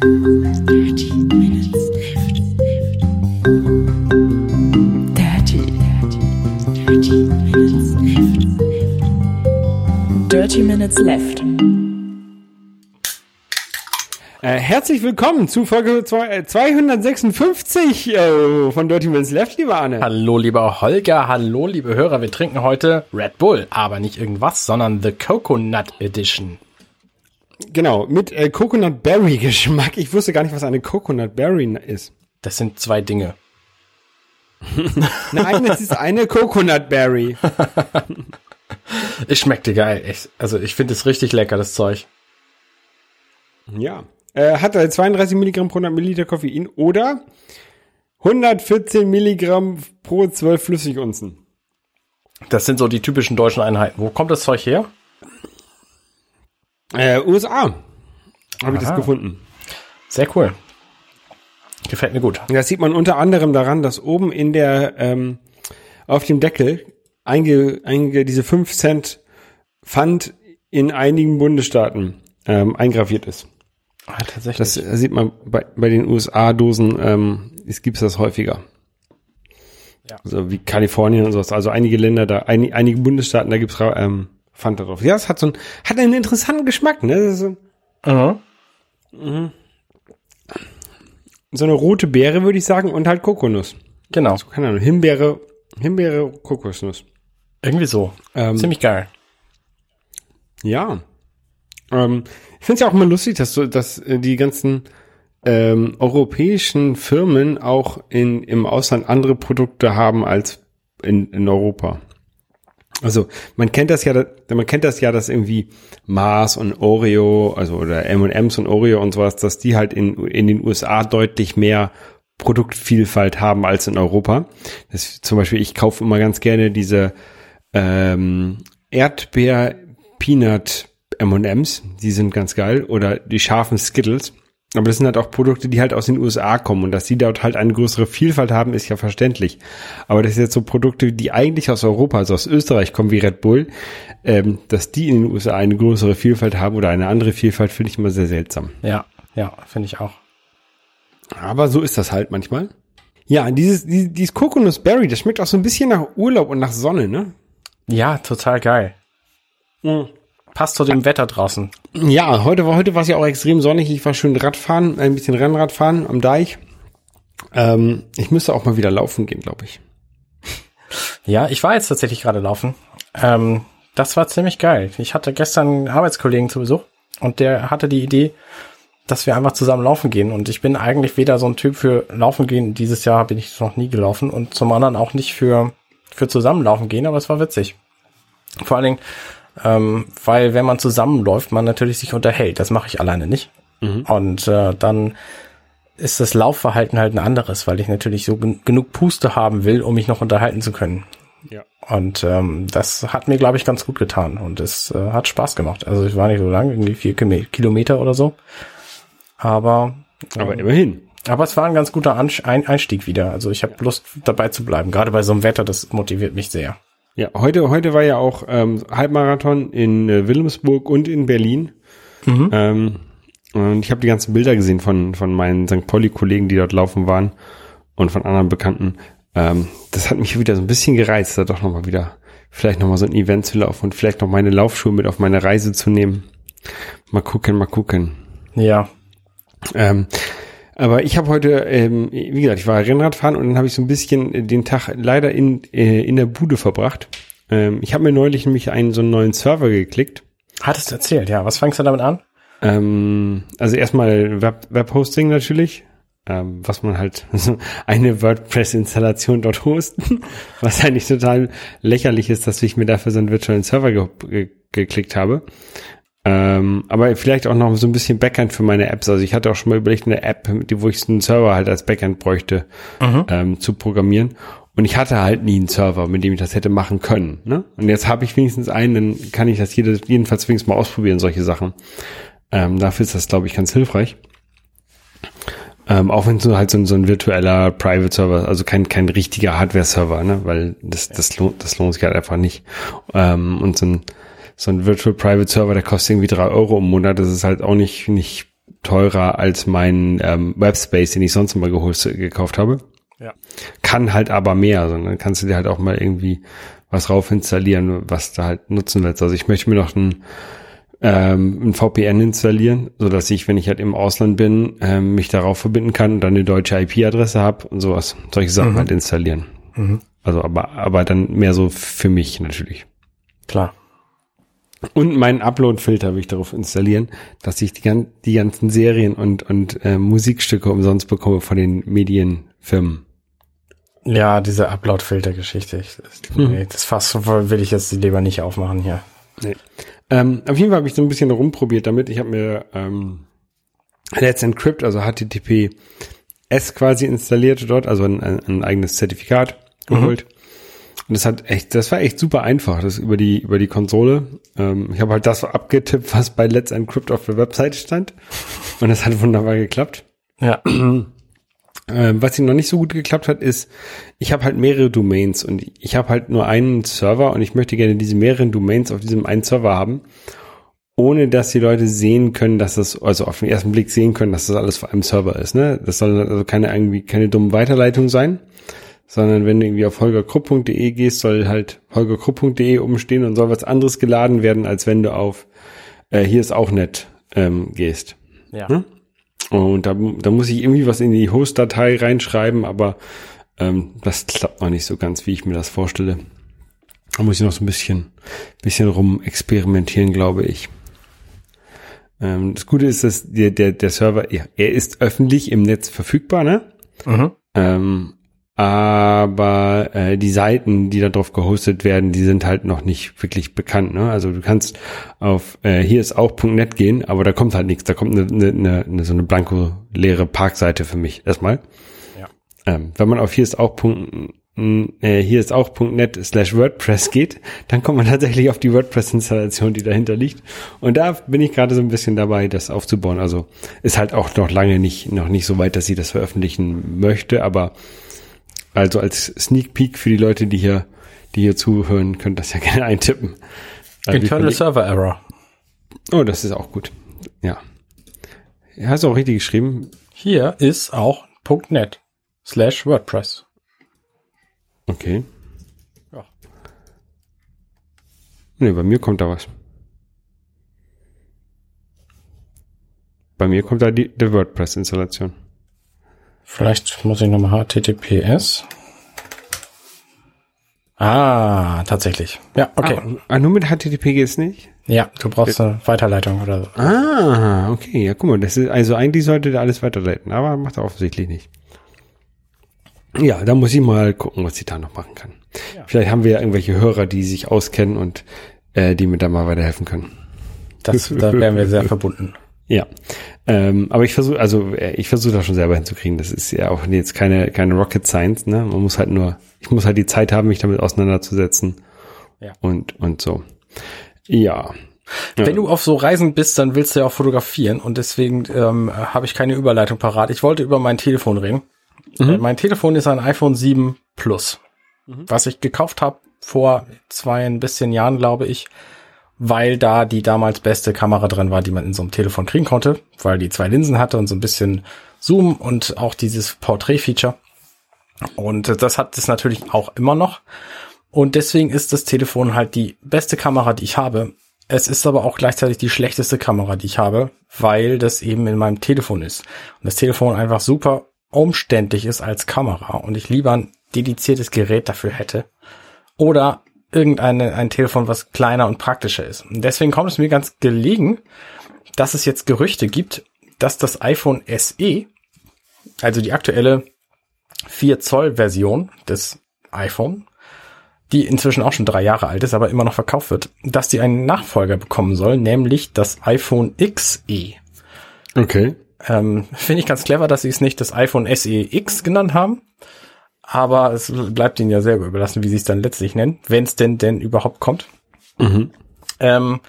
Dirty Minutes Left. Dirty, dirty, dirty Minutes Left. Dirty Minutes Left. Äh, herzlich willkommen zu Folge zwei- äh, 256 äh, von Dirty Minutes Left, lieber Arne. Hallo, lieber Holger, hallo, liebe Hörer. Wir trinken heute Red Bull, aber nicht irgendwas, sondern The Coconut Edition. Genau, mit äh, Coconut Berry Geschmack. Ich wusste gar nicht, was eine Coconut Berry ist. Das sind zwei Dinge. Nein, es ist eine Coconut Berry. Es schmeckte geil. Ich, also ich finde es richtig lecker, das Zeug. Ja. Äh, hat äh, 32 Milligramm pro 100 Milliliter Koffein oder 114 Milligramm pro 12 Flüssigunzen. Das sind so die typischen deutschen Einheiten. Wo kommt das Zeug her? Äh, USA. Habe ich das gefunden. Sehr cool. Gefällt mir gut. Das sieht man unter anderem daran, dass oben in der, ähm, auf dem Deckel einge, einge, diese 5 Cent Pfand in einigen Bundesstaaten ähm, eingraviert ist. Ah, tatsächlich. Das sieht man bei, bei den USA-Dosen, ähm, es gibt das häufiger. Ja. So wie Kalifornien und sowas. Also einige Länder da, ein, einige Bundesstaaten, da gibt's ähm, Pfand da drauf. Ja, es hat so ein, hat einen interessanten Geschmack, ne? So, mhm. so eine rote Beere, würde ich sagen, und halt Kokosnuss. Genau. Keine Ahnung, Himbeere, Himbeere, Kokosnuss. Irgendwie so. Ähm, Ziemlich geil. Ja. Ähm, ich finde es ja auch immer lustig, dass so, dass äh, die ganzen ähm, europäischen Firmen auch in, im Ausland andere Produkte haben als in, in Europa. Also man kennt das ja, man kennt das ja, dass irgendwie Mars und Oreo, also oder M&M's und Oreo und sowas, dass die halt in, in den USA deutlich mehr Produktvielfalt haben als in Europa. Das, zum Beispiel, ich kaufe immer ganz gerne diese ähm, Erdbeer Peanut M&M's, die sind ganz geil, oder die scharfen Skittles. Aber das sind halt auch Produkte, die halt aus den USA kommen und dass die dort halt eine größere Vielfalt haben, ist ja verständlich. Aber das sind jetzt so Produkte, die eigentlich aus Europa, also aus Österreich kommen, wie Red Bull, ähm, dass die in den USA eine größere Vielfalt haben oder eine andere Vielfalt, finde ich immer sehr seltsam. Ja, ja, finde ich auch. Aber so ist das halt manchmal. Ja, dieses, dieses, dieses Coconut Berry, das schmeckt auch so ein bisschen nach Urlaub und nach Sonne, ne? Ja, total geil. Passt zu dem Wetter draußen. Ja, heute war heute war es ja auch extrem sonnig. Ich war schön Radfahren, ein bisschen Rennradfahren am Deich. Ähm, ich müsste auch mal wieder laufen gehen, glaube ich. Ja, ich war jetzt tatsächlich gerade laufen. Ähm, das war ziemlich geil. Ich hatte gestern einen Arbeitskollegen zu Besuch und der hatte die Idee, dass wir einfach zusammen laufen gehen. Und ich bin eigentlich weder so ein Typ für Laufen gehen. Dieses Jahr bin ich noch nie gelaufen und zum anderen auch nicht für, für zusammenlaufen gehen, aber es war witzig. Vor allen Dingen, ähm, weil wenn man zusammenläuft, man natürlich sich unterhält. Das mache ich alleine nicht. Und äh, dann ist das Laufverhalten halt ein anderes, weil ich natürlich so gen genug Puste haben will, um mich noch unterhalten zu können. Ja. Und ähm, das hat mir, glaube ich, ganz gut getan und es äh, hat Spaß gemacht. Also ich war nicht so lang, irgendwie vier Kilo- Kilometer oder so. Aber, Aber immerhin. aber es war ein ganz guter Ansch- ein Einstieg wieder. Also ich habe Lust dabei zu bleiben. Gerade bei so einem Wetter, das motiviert mich sehr. Ja, heute heute war ja auch ähm, Halbmarathon in äh, Wilhelmsburg und in Berlin. Ähm, und ich habe die ganzen Bilder gesehen von von meinen St. Pauli-Kollegen, die dort laufen waren und von anderen Bekannten. Ähm, das hat mich wieder so ein bisschen gereizt, da doch noch mal wieder vielleicht noch mal so ein Event zu laufen und vielleicht noch meine Laufschuhe mit auf meine Reise zu nehmen. Mal gucken, mal gucken. Ja, Ähm, aber ich habe heute, ähm, wie gesagt, ich war Rennradfahren und dann habe ich so ein bisschen den Tag leider in, äh, in der Bude verbracht. Ähm, ich habe mir neulich nämlich einen so einen neuen Server geklickt. hattest du erzählt, ja. Was fängst du damit an? Ähm, also erstmal Web, Webhosting natürlich, ähm, was man halt so eine WordPress-Installation dort hosten, was eigentlich total lächerlich ist, dass ich mir dafür so einen virtuellen Server ge ge geklickt habe. Ähm, aber vielleicht auch noch so ein bisschen Backend für meine Apps. Also ich hatte auch schon mal überlegt, eine App, die, wo ich einen Server halt als Backend bräuchte, ähm, zu programmieren. Und ich hatte halt nie einen Server, mit dem ich das hätte machen können. Ne? Und jetzt habe ich wenigstens einen, dann kann ich das jede, jedenfalls wenigstens mal ausprobieren, solche Sachen. Ähm, dafür ist das, glaube ich, ganz hilfreich. Ähm, auch wenn es so halt so ein, so ein virtueller Private Server, also kein, kein richtiger Hardware-Server, ne? weil das, das, lohnt, das lohnt sich halt einfach nicht. Ähm, und so ein, so ein Virtual Private Server, der kostet irgendwie drei Euro im Monat, das ist halt auch nicht, nicht teurer als mein ähm, Webspace, den ich sonst immer gehostet, gekauft habe. Ja. Kann halt aber mehr, sondern kannst du dir halt auch mal irgendwie was rauf installieren, was du halt nutzen willst. Also ich möchte mir noch ein, ähm, ein VPN installieren, so dass ich, wenn ich halt im Ausland bin, ähm, mich darauf verbinden kann und dann eine deutsche IP-Adresse habe und sowas. Solche Sachen Mhm. halt installieren. Mhm. Also aber, aber dann mehr so für mich natürlich. Klar. Und meinen Upload-Filter will ich darauf installieren, dass ich die, gan die ganzen Serien und, und äh, Musikstücke umsonst bekomme von den Medienfirmen. Ja, diese Upload-Filter-Geschichte. Mhm. nee, das Fass will ich jetzt lieber nicht aufmachen hier. Nee. Ähm, auf jeden Fall habe ich so ein bisschen rumprobiert damit. Ich habe mir ähm, Let's Encrypt, also HTTPS quasi installiert dort, also ein, ein, ein eigenes Zertifikat geholt. Und das hat echt, das war echt super einfach, das über die über die Konsole. Ähm, ich habe halt das abgetippt, was bei Let's Encrypt auf der Webseite stand. Und das hat wunderbar geklappt. Ja. Ähm, was noch nicht so gut geklappt hat, ist, ich habe halt mehrere Domains und ich habe halt nur einen Server und ich möchte gerne diese mehreren Domains auf diesem einen Server haben, ohne dass die Leute sehen können, dass das, also auf den ersten Blick sehen können, dass das alles auf einem Server ist. Ne? Das soll also keine irgendwie keine dumme Weiterleitung sein, sondern wenn du irgendwie auf holgerkrupp.de gehst, soll halt holgerkrupp.de umstehen und soll was anderes geladen werden, als wenn du auf äh, hier ist auch nett ähm, gehst. Ja. Hm? Und da, da muss ich irgendwie was in die Host-Datei reinschreiben, aber ähm, das klappt noch nicht so ganz, wie ich mir das vorstelle. Da muss ich noch so ein bisschen, bisschen rum experimentieren, glaube ich. Ähm, das Gute ist, dass der, der, der Server, ja, er ist öffentlich im Netz verfügbar, ne? Mhm. Ähm, aber äh, die Seiten, die da drauf gehostet werden, die sind halt noch nicht wirklich bekannt. Ne? Also du kannst auf äh, hier ist auch .net gehen, aber da kommt halt nichts. Da kommt eine, eine, eine, eine so eine blanko leere Parkseite für mich erstmal. Ja. Ähm, wenn man auf hier ist auch äh, hier ist auch .net slash WordPress geht, dann kommt man tatsächlich auf die WordPress-Installation, die dahinter liegt. Und da bin ich gerade so ein bisschen dabei, das aufzubauen. Also ist halt auch noch lange nicht, noch nicht so weit, dass ich das veröffentlichen möchte, aber also als Sneak Peek für die Leute, die hier, die hier zuhören, könnt das ja gerne eintippen. Also Internal Server Error. oh, das ist auch gut. Ja. Hast du auch richtig geschrieben? Hier ist auch .net slash WordPress. Okay. Ja. Nee, bei mir kommt da was. Bei mir kommt da die, die WordPress-Installation. Vielleicht muss ich nochmal HTTPS. Ah, tatsächlich. Ja, okay. Ah, ah, nur mit HTTP geht's nicht? Ja, du brauchst eine Weiterleitung oder so. Ah, okay. Ja, guck mal, das ist, also eigentlich sollte der alles weiterleiten, aber macht er offensichtlich nicht. Ja, da muss ich mal gucken, was ich da noch machen kann. Ja. Vielleicht haben wir ja irgendwelche Hörer, die sich auskennen und äh, die mir da mal weiterhelfen können. Das, da wären wir sehr verbunden. Ja, ähm, aber ich versuche, also äh, ich versuche das schon selber hinzukriegen. Das ist ja auch jetzt keine keine Rocket Science, ne? Man muss halt nur, ich muss halt die Zeit haben, mich damit auseinanderzusetzen. Ja. Und und so. Ja. Ja. Wenn du auf so Reisen bist, dann willst du ja auch fotografieren und deswegen ähm, habe ich keine Überleitung parat. Ich wollte über mein Telefon reden. Äh, mein Telefon ist ein iPhone 7 Plus, was ich gekauft habe vor zwei ein bisschen Jahren, glaube ich, weil da die damals beste Kamera drin war, die man in so einem Telefon kriegen konnte, weil die zwei Linsen hatte und so ein bisschen Zoom und auch dieses Portrait-Feature. Und das hat es natürlich auch immer noch. Und deswegen ist das Telefon halt die beste Kamera, die ich habe. Es ist aber auch gleichzeitig die schlechteste Kamera, die ich habe, weil das eben in meinem Telefon ist. Und das Telefon einfach super umständlich ist als Kamera und ich lieber ein dediziertes Gerät dafür hätte. Oder irgendeine, ein Telefon, was kleiner und praktischer ist. Und deswegen kommt es mir ganz gelegen, dass es jetzt Gerüchte gibt, dass das iPhone SE, also die aktuelle 4 Zoll Version des iPhone, die inzwischen auch schon drei Jahre alt ist, aber immer noch verkauft wird, dass die einen Nachfolger bekommen soll, nämlich das iPhone XE. Okay. Ähm, Finde ich ganz clever, dass sie es nicht das iPhone SE X genannt haben. Aber es bleibt ihnen ja selber überlassen, wie sie es dann letztlich nennen, wenn es denn denn überhaupt kommt. Ähm,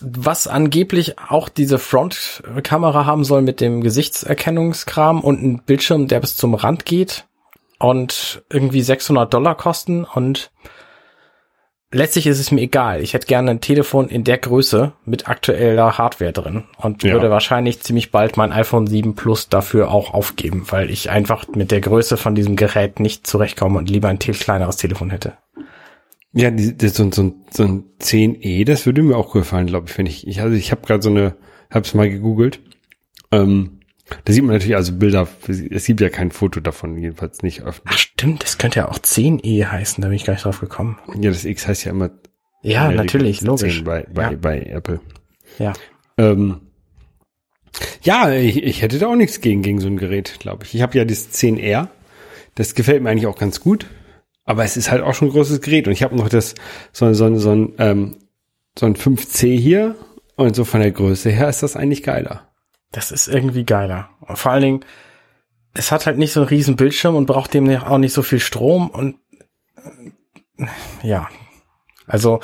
was angeblich auch diese Frontkamera haben soll mit dem Gesichtserkennungskram und ein Bildschirm, der bis zum Rand geht und irgendwie 600 Dollar kosten und letztlich ist es mir egal. Ich hätte gerne ein Telefon in der Größe mit aktueller Hardware drin und Ja. würde wahrscheinlich ziemlich bald mein iPhone 7 Plus dafür auch aufgeben, weil ich einfach mit der Größe von diesem Gerät nicht zurechtkomme und lieber ein kleineres Telefon hätte. Ja, die, das, so, ein- so, ein- so ein 10e, das würde mir auch gefallen, glaube ich, wenn ich, ich, also ich habe gerade so eine, hab's mal gegoogelt. Ähm, da sieht man natürlich also Bilder, es gibt ja kein Foto davon, jedenfalls nicht öffentlich. Ach stimmt, das könnte ja auch 10e heißen, da bin ich gar nicht drauf gekommen. Ja, das X heißt ja immer Ja, natürlich, 10 logisch. bei, bei, Ja. bei Apple. Ja. Ähm, ja, ich, ich hätte da auch nichts gegen, gegen so ein Gerät, glaube ich. Ich habe ja das 10R. Das gefällt mir eigentlich auch ganz gut. Aber es ist halt auch schon ein großes Gerät. Und ich habe noch das, so, so, so, ein, ähm, so ein 5C hier. Und so von der Größe her ist das eigentlich geiler. Das ist irgendwie geiler. Und vor allen Dingen, es hat halt nicht so einen riesen Bildschirm und braucht dem auch nicht so viel Strom und äh, ja. Also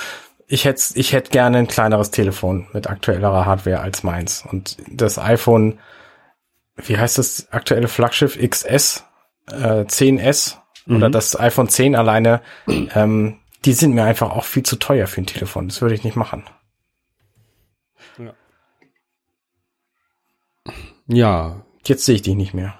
ich hätte ich hätte gerne ein kleineres Telefon mit aktuellerer Hardware als meins. Und das iPhone, wie heißt das aktuelle Flaggschiff XS, äh, 10S oder das iPhone 10 alleine, ähm, die sind mir einfach auch viel zu teuer für ein Telefon. Das würde ich nicht machen. Ja. Jetzt sehe ich dich nicht mehr.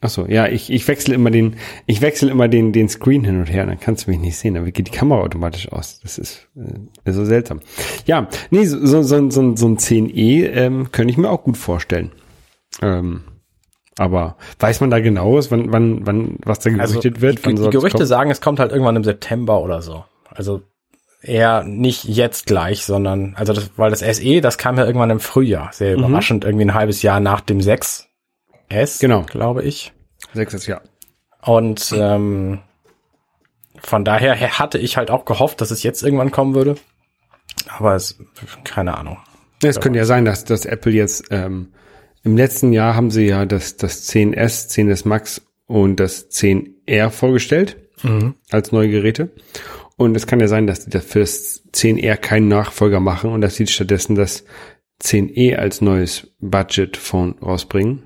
Ach so, ja, ich, ich wechsle immer den, ich wechsle immer den, den Screen hin und her, dann kannst du mich nicht sehen, dann geht die Kamera automatisch aus. Das ist, äh, so seltsam. Ja, nee, so, so, so, so, so ein 10e ähm, könnte ich mir auch gut vorstellen. Ähm, aber weiß man da genaues, wann, wann, wann, was da gerüchtet wird? Die, die Gerüchte kommen? sagen, es kommt halt irgendwann im September oder so. Also eher nicht jetzt gleich, sondern, also das, weil das SE, das kam ja irgendwann im Frühjahr, sehr überraschend, irgendwie ein halbes Jahr nach dem 6S, Genau. glaube ich. Sechstes Jahr. Und ähm, von daher hatte ich halt auch gehofft, dass es jetzt irgendwann kommen würde. Aber es, keine Ahnung. Es könnte ja sein, dass, dass Apple jetzt ähm, im letzten Jahr haben sie ja das, das 10S, 10S Max und das 10R vorgestellt als neue Geräte. Und es kann ja sein, dass die das für das 10R keinen Nachfolger machen und dass sie stattdessen das 10e als neues Budget-Phone rausbringen.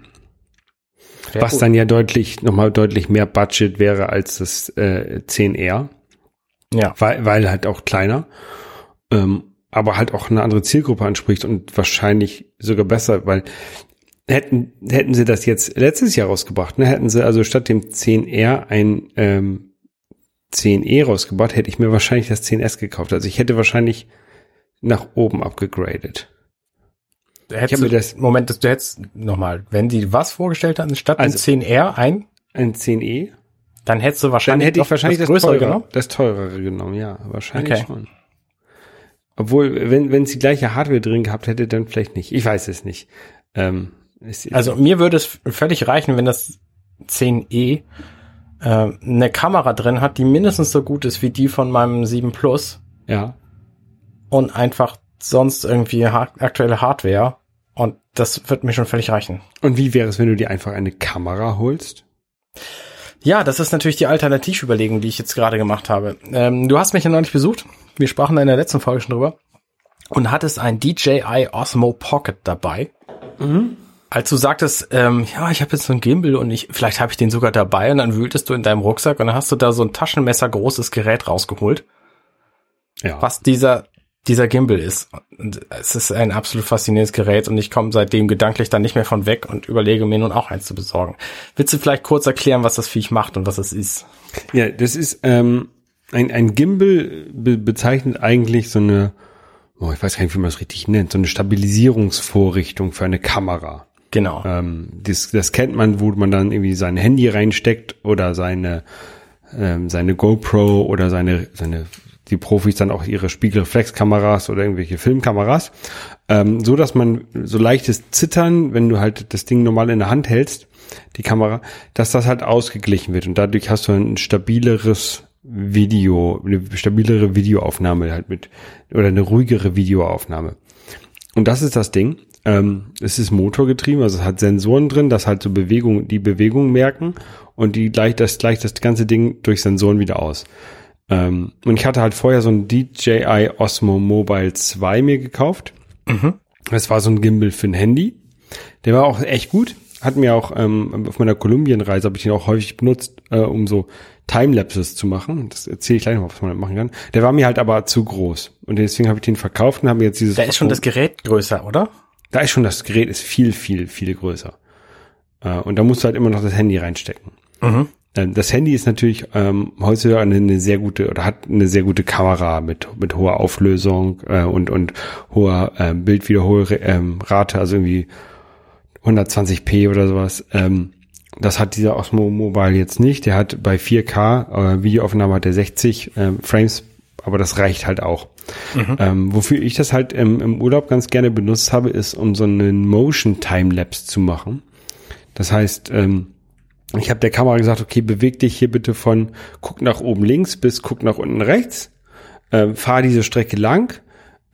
Wär was gut. dann ja deutlich, nochmal deutlich mehr Budget wäre als das äh, 10R ja, weil, weil halt auch kleiner, ähm, aber halt auch eine andere Zielgruppe anspricht und wahrscheinlich sogar besser, weil hätten, hätten sie das jetzt letztes Jahr rausgebracht, ne, hätten sie also statt dem 10R ein ähm, 10E rausgebracht, hätte ich mir wahrscheinlich das 10S gekauft. Also ich hätte wahrscheinlich nach oben abgegradet. hättest hab mir das- Moment, das, du hättest nochmal, wenn die was vorgestellt hatten, statt Also- dem 10R ein, Ein 10E? dann hättest du Dann wahrscheinlich hätte ich wahrscheinlich das, größere teurere, genommen. das teurere genommen, ja, wahrscheinlich Okay. schon. Obwohl, wenn, wenn es die gleiche Hardware drin gehabt hätte, dann vielleicht nicht. Ich weiß es nicht. Ähm, Also mir würde es völlig reichen, wenn das 10e äh, eine Kamera drin hat, die mindestens so gut ist wie die von meinem 7 Plus ja. und einfach sonst irgendwie ha aktuelle Hardware. Und das wird mir schon völlig reichen. Und wie wäre es, wenn du dir einfach eine Kamera holst? Ja, das ist natürlich die Alternativüberlegung, die ich jetzt gerade gemacht habe. Ähm, du hast mich ja neulich besucht. Wir sprachen da in der letzten Folge schon drüber. Und hattest ein DJI Osmo Pocket dabei. Als du sagtest, ähm, ja, ich habe jetzt so ein Gimbal und ich, vielleicht habe ich den sogar dabei und dann wühltest du in deinem Rucksack und dann hast du da so ein Taschenmesser großes Gerät rausgeholt, Ja. was dieser dieser Gimbal ist. Und es ist ein absolut faszinierendes Gerät und ich komme seitdem gedanklich dann nicht mehr von weg und überlege mir nun auch eins zu besorgen. Willst du vielleicht kurz erklären, was das Viech macht und was es ist? Ja, das ist ähm, ein, ein Gimbal be bezeichnet eigentlich so eine, oh, ich weiß gar nicht, wie man es richtig nennt, so eine Stabilisierungsvorrichtung für eine Kamera. Genau. Ähm, das, das kennt man, wo man dann irgendwie sein Handy reinsteckt oder seine ähm, seine GoPro oder seine seine die Profis dann auch ihre Spiegelreflexkameras oder irgendwelche Filmkameras, ähm, so dass man so leichtes Zittern, wenn du halt das Ding normal in der Hand hältst, die Kamera, dass das halt ausgeglichen wird und dadurch hast du ein stabileres Video, eine stabilere Videoaufnahme halt mit oder eine ruhigere Videoaufnahme. Und das ist das Ding. Ähm, es ist motorgetrieben, also es hat Sensoren drin, das halt so Bewegung, die Bewegung merken und die gleicht das, gleicht das ganze Ding durch Sensoren wieder aus. Ähm, und ich hatte halt vorher so ein DJI Osmo Mobile 2 mir gekauft. Das war so ein Gimbal für ein Handy. Der war auch echt gut. hat mir auch ähm, auf meiner Kolumbienreise habe ich den auch häufig benutzt, äh, um so Timelapses zu machen. Das erzähle ich gleich noch, was man damit machen kann. Der war mir halt aber zu groß und deswegen habe ich den verkauft und habe mir jetzt dieses. Da ist schon das Gerät größer, oder? Da ist schon das Gerät ist viel, viel, viel größer. Äh, und da musst du halt immer noch das Handy reinstecken. Mhm. Ähm, Das Handy ist natürlich ähm, heutzutage eine, eine sehr gute oder hat eine sehr gute Kamera mit mit hoher Auflösung äh, und und hoher ähm, Bildwiederholrate, ähm, Rate, also irgendwie 120p oder sowas. Ähm, das hat dieser Osmo Mobile jetzt nicht. Der hat bei 4K äh, Videoaufnahme hat der 60 ähm, Frames, aber das reicht halt auch. Ähm, wofür ich das halt im, im Urlaub ganz gerne benutzt habe, ist um so einen Motion Timelapse zu machen. Das heißt, ähm, ich habe der Kamera gesagt, okay, beweg dich hier bitte von guck nach oben links bis guck nach unten rechts. Ähm, fahr diese Strecke lang.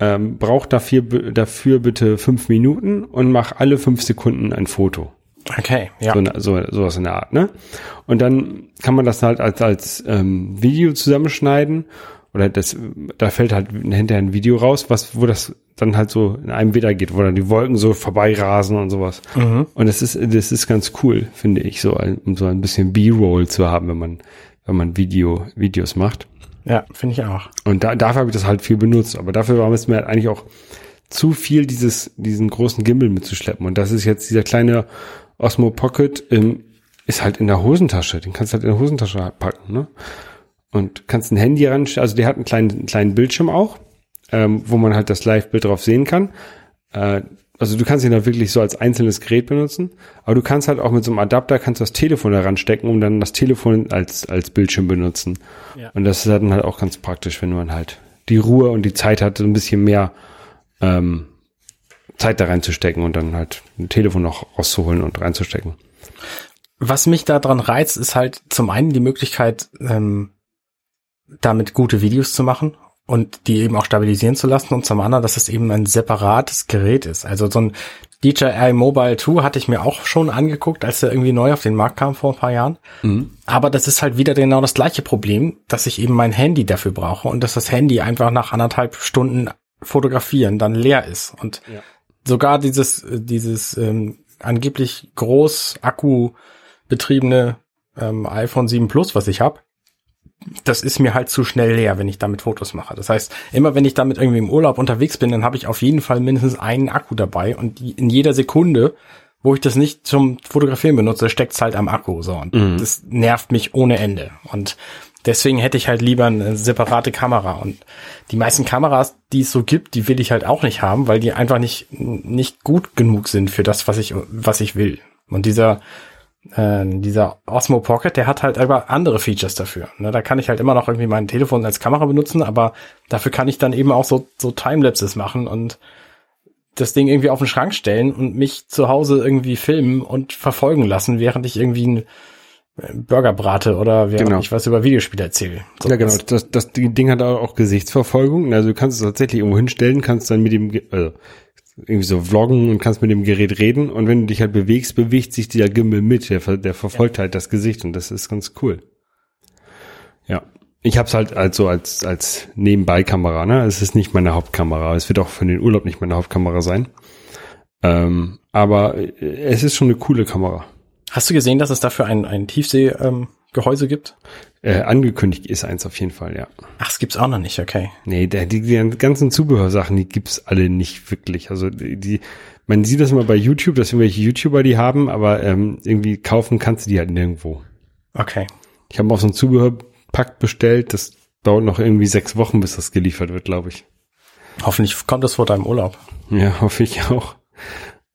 Ähm, brauch dafür, dafür bitte fünf Minuten und mach alle fünf Sekunden ein Foto. Okay, ja. So, so sowas in der Art, ne? Und dann kann man das halt als, als ähm, Video zusammenschneiden. Oder das, da fällt halt hinterher ein Video raus, was, wo das dann halt so in einem wieder geht, wo dann die Wolken so vorbeirasen und sowas. Und das ist, das ist ganz cool, finde ich, so ein, um so ein bisschen B-Roll zu haben, wenn man, wenn man Video, Videos macht. Ja, finde ich auch. Und da, dafür habe ich das halt viel benutzt. Aber dafür war es mir halt eigentlich auch zu viel, dieses, diesen großen Gimbal mitzuschleppen. Und das ist jetzt dieser kleine Osmo Pocket, ähm, ist halt in der Hosentasche. Den kannst du halt in der Hosentasche packen, ne? Und kannst ein Handy ran, also der hat einen kleinen, einen kleinen Bildschirm auch, ähm, wo man halt das Live-Bild drauf sehen kann. Äh, also du kannst ihn da wirklich so als einzelnes Gerät benutzen, aber du kannst halt auch mit so einem Adapter kannst du das Telefon da ranstecken, um dann das Telefon als, als Bildschirm benutzen. Ja. Und das ist dann halt auch ganz praktisch, wenn man halt die Ruhe und die Zeit hat, so ein bisschen mehr ähm, Zeit da reinzustecken und dann halt ein Telefon noch rauszuholen und reinzustecken. Was mich daran reizt, ist halt zum einen die Möglichkeit, ähm, damit gute Videos zu machen und die eben auch stabilisieren zu lassen und zum anderen, dass es eben ein separates Gerät ist. Also so ein DJI Mobile 2 hatte ich mir auch schon angeguckt, als er irgendwie neu auf den Markt kam vor ein paar Jahren. Aber das ist halt wieder genau das gleiche Problem, dass ich eben mein Handy dafür brauche und dass das Handy einfach nach anderthalb Stunden fotografieren dann leer ist. Und Ja. sogar dieses, äh, dieses ähm, angeblich groß Akku betriebene ähm, iPhone 7 Plus, was ich habe, das ist mir halt zu schnell leer, wenn ich damit Fotos mache. Das heißt, immer wenn ich damit irgendwie im Urlaub unterwegs bin, dann habe ich auf jeden Fall mindestens einen Akku dabei und in jeder Sekunde, wo ich das nicht zum Fotografieren benutze, steckt's halt am Akku. So und das nervt mich ohne Ende. Und deswegen hätte ich halt lieber eine separate Kamera. Und die meisten Kameras, die es so gibt, die will ich halt auch nicht haben, weil die einfach nicht nicht gut genug sind für das, was ich was ich will. Und dieser äh, dieser Osmo Pocket, der hat halt aber andere Features dafür. Ne, da kann ich halt immer noch irgendwie mein Telefon als Kamera benutzen, aber dafür kann ich dann eben auch so, so Timelapses machen und das Ding irgendwie auf den Schrank stellen und mich zu Hause irgendwie filmen und verfolgen lassen, während ich irgendwie einen Burger brate oder während Genau. ich was über Videospiele erzähle. So, ja, genau. das- Das, Ding hat auch Gesichtsverfolgung. Also du kannst es tatsächlich irgendwo hinstellen, kannst dann mit dem, also irgendwie so vloggen und kannst mit dem Gerät reden. Und wenn du dich halt bewegst, bewegt sich der Gimbal mit. Der, der verfolgt halt das Gesicht und das ist ganz cool. Ja. Ich habe es halt also als, als Nebenbei-Kamera, ne? Es ist nicht meine Hauptkamera. Es wird auch für den Urlaub nicht meine Hauptkamera sein. Ähm, aber es ist schon eine coole Kamera. Hast du gesehen, dass es dafür ein, ein Tiefsee-Gehäuse ähm, Gehäuse gibt? Äh, angekündigt ist eins auf jeden Fall, ja. Ach, es gibt's auch noch nicht, okay. Nee, der, die, die ganzen Zubehörsachen, die gibt's alle nicht wirklich. Also die, die, man sieht das immer bei YouTube, dass irgendwelche YouTuber die haben, aber ähm, irgendwie kaufen kannst du die halt nirgendwo. Okay. Ich habe auch so ein Zubehörpack bestellt, das dauert noch irgendwie sechs Wochen, bis das geliefert wird, glaube ich. Hoffentlich kommt es vor deinem Urlaub. Ja, hoffe ich auch.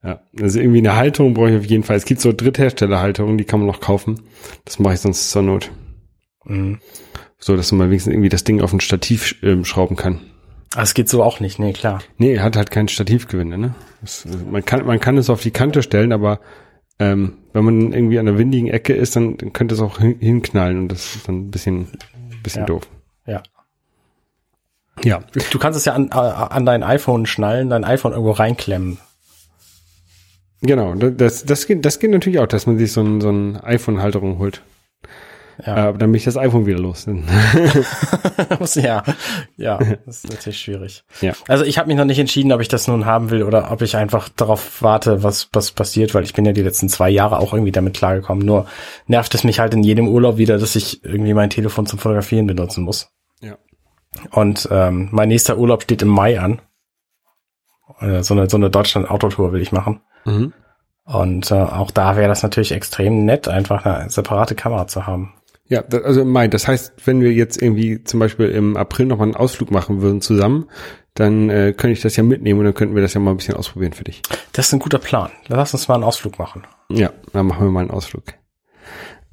Ja, also irgendwie eine Halterung brauche ich auf jeden Fall. Es gibt so Drittherstellerhalterungen, die kann man noch kaufen. Das mache ich sonst zur Not. Mhm. So, dass man wenigstens irgendwie das Ding auf ein Stativ ähm, schrauben kann. Ah, es geht so auch nicht, nee, klar. Nee, er hat halt kein Stativgewinde, ne? Das, man kann, man kann es auf die Kante stellen, aber ähm, wenn man irgendwie an der windigen Ecke ist, dann, dann könnte es auch hin, hinknallen und das ist dann ein bisschen, bisschen Ja. doof. Ja. Ja. Du kannst es ja an, äh, an dein iPhone schnallen, dein iPhone irgendwo reinklemmen. Genau, das, das geht, das geht natürlich auch, dass man sich so ein, so ein iPhone-Halterung holt. Ja. Aber dann bin ich das iPhone wieder los. ja, ja, das ist natürlich schwierig. Ja. Also ich habe mich noch nicht entschieden, ob ich das nun haben will oder ob ich einfach darauf warte, was was passiert, weil ich bin ja die letzten zwei Jahre auch irgendwie damit klargekommen. Nur nervt es mich halt in jedem Urlaub wieder, dass ich irgendwie mein Telefon zum Fotografieren benutzen muss. ja. Und ähm, mein nächster Urlaub steht im Mai an. Äh, so eine so eine Deutschland-Autotour will ich machen. Mhm. Und äh, auch da wäre das natürlich extrem nett, einfach eine separate Kamera zu haben. Ja, also Mai. Das heißt, wenn wir jetzt irgendwie zum Beispiel im April nochmal einen Ausflug machen würden zusammen, dann äh, könnte ich das ja mitnehmen und dann könnten wir das ja mal ein bisschen ausprobieren für dich. Das ist ein guter Plan. Lass uns mal einen Ausflug machen. Ja, dann machen wir mal einen Ausflug.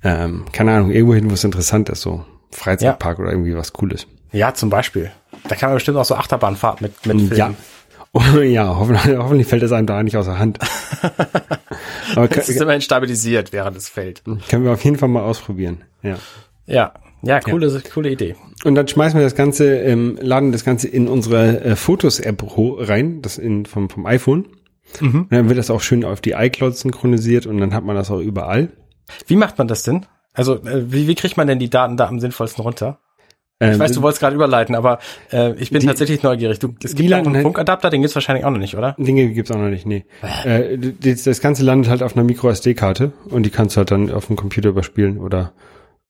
Ähm, keine Ahnung, irgendwo hin, wo es interessant ist, so Freizeitpark oder irgendwie was Cooles. Ja, zum Beispiel. Da kann man bestimmt auch so Achterbahnfahrt mit, mit filmen. Ja. Oh, ja, hoffentlich, hoffentlich fällt es einem da nicht aus der Hand. Aber Es ist immerhin stabilisiert, während es fällt. können wir auf jeden Fall mal ausprobieren. Ja. Ja, ja, coole, coole Idee. Und dann schmeißen wir das Ganze, ähm, laden das Ganze in unsere äh, Fotos-App rein, das in, vom, vom iPhone. Und dann wird das auch schön auf die iCloud synchronisiert und dann hat man das auch überall. Wie macht man das denn? Also, äh, wie, wie kriegt man denn die Daten da am sinnvollsten runter? Ähm, Ich weiß, du wolltest gerade überleiten, aber äh, ich bin Die- tatsächlich neugierig. Du, es gibt einen Funkadapter, den gibt's wahrscheinlich auch noch nicht, oder? Dinge gibt's auch noch nicht, nee. Äh, das, das Ganze landet halt auf einer Micro-SD-Karte und die kannst du halt dann auf dem Computer überspielen oder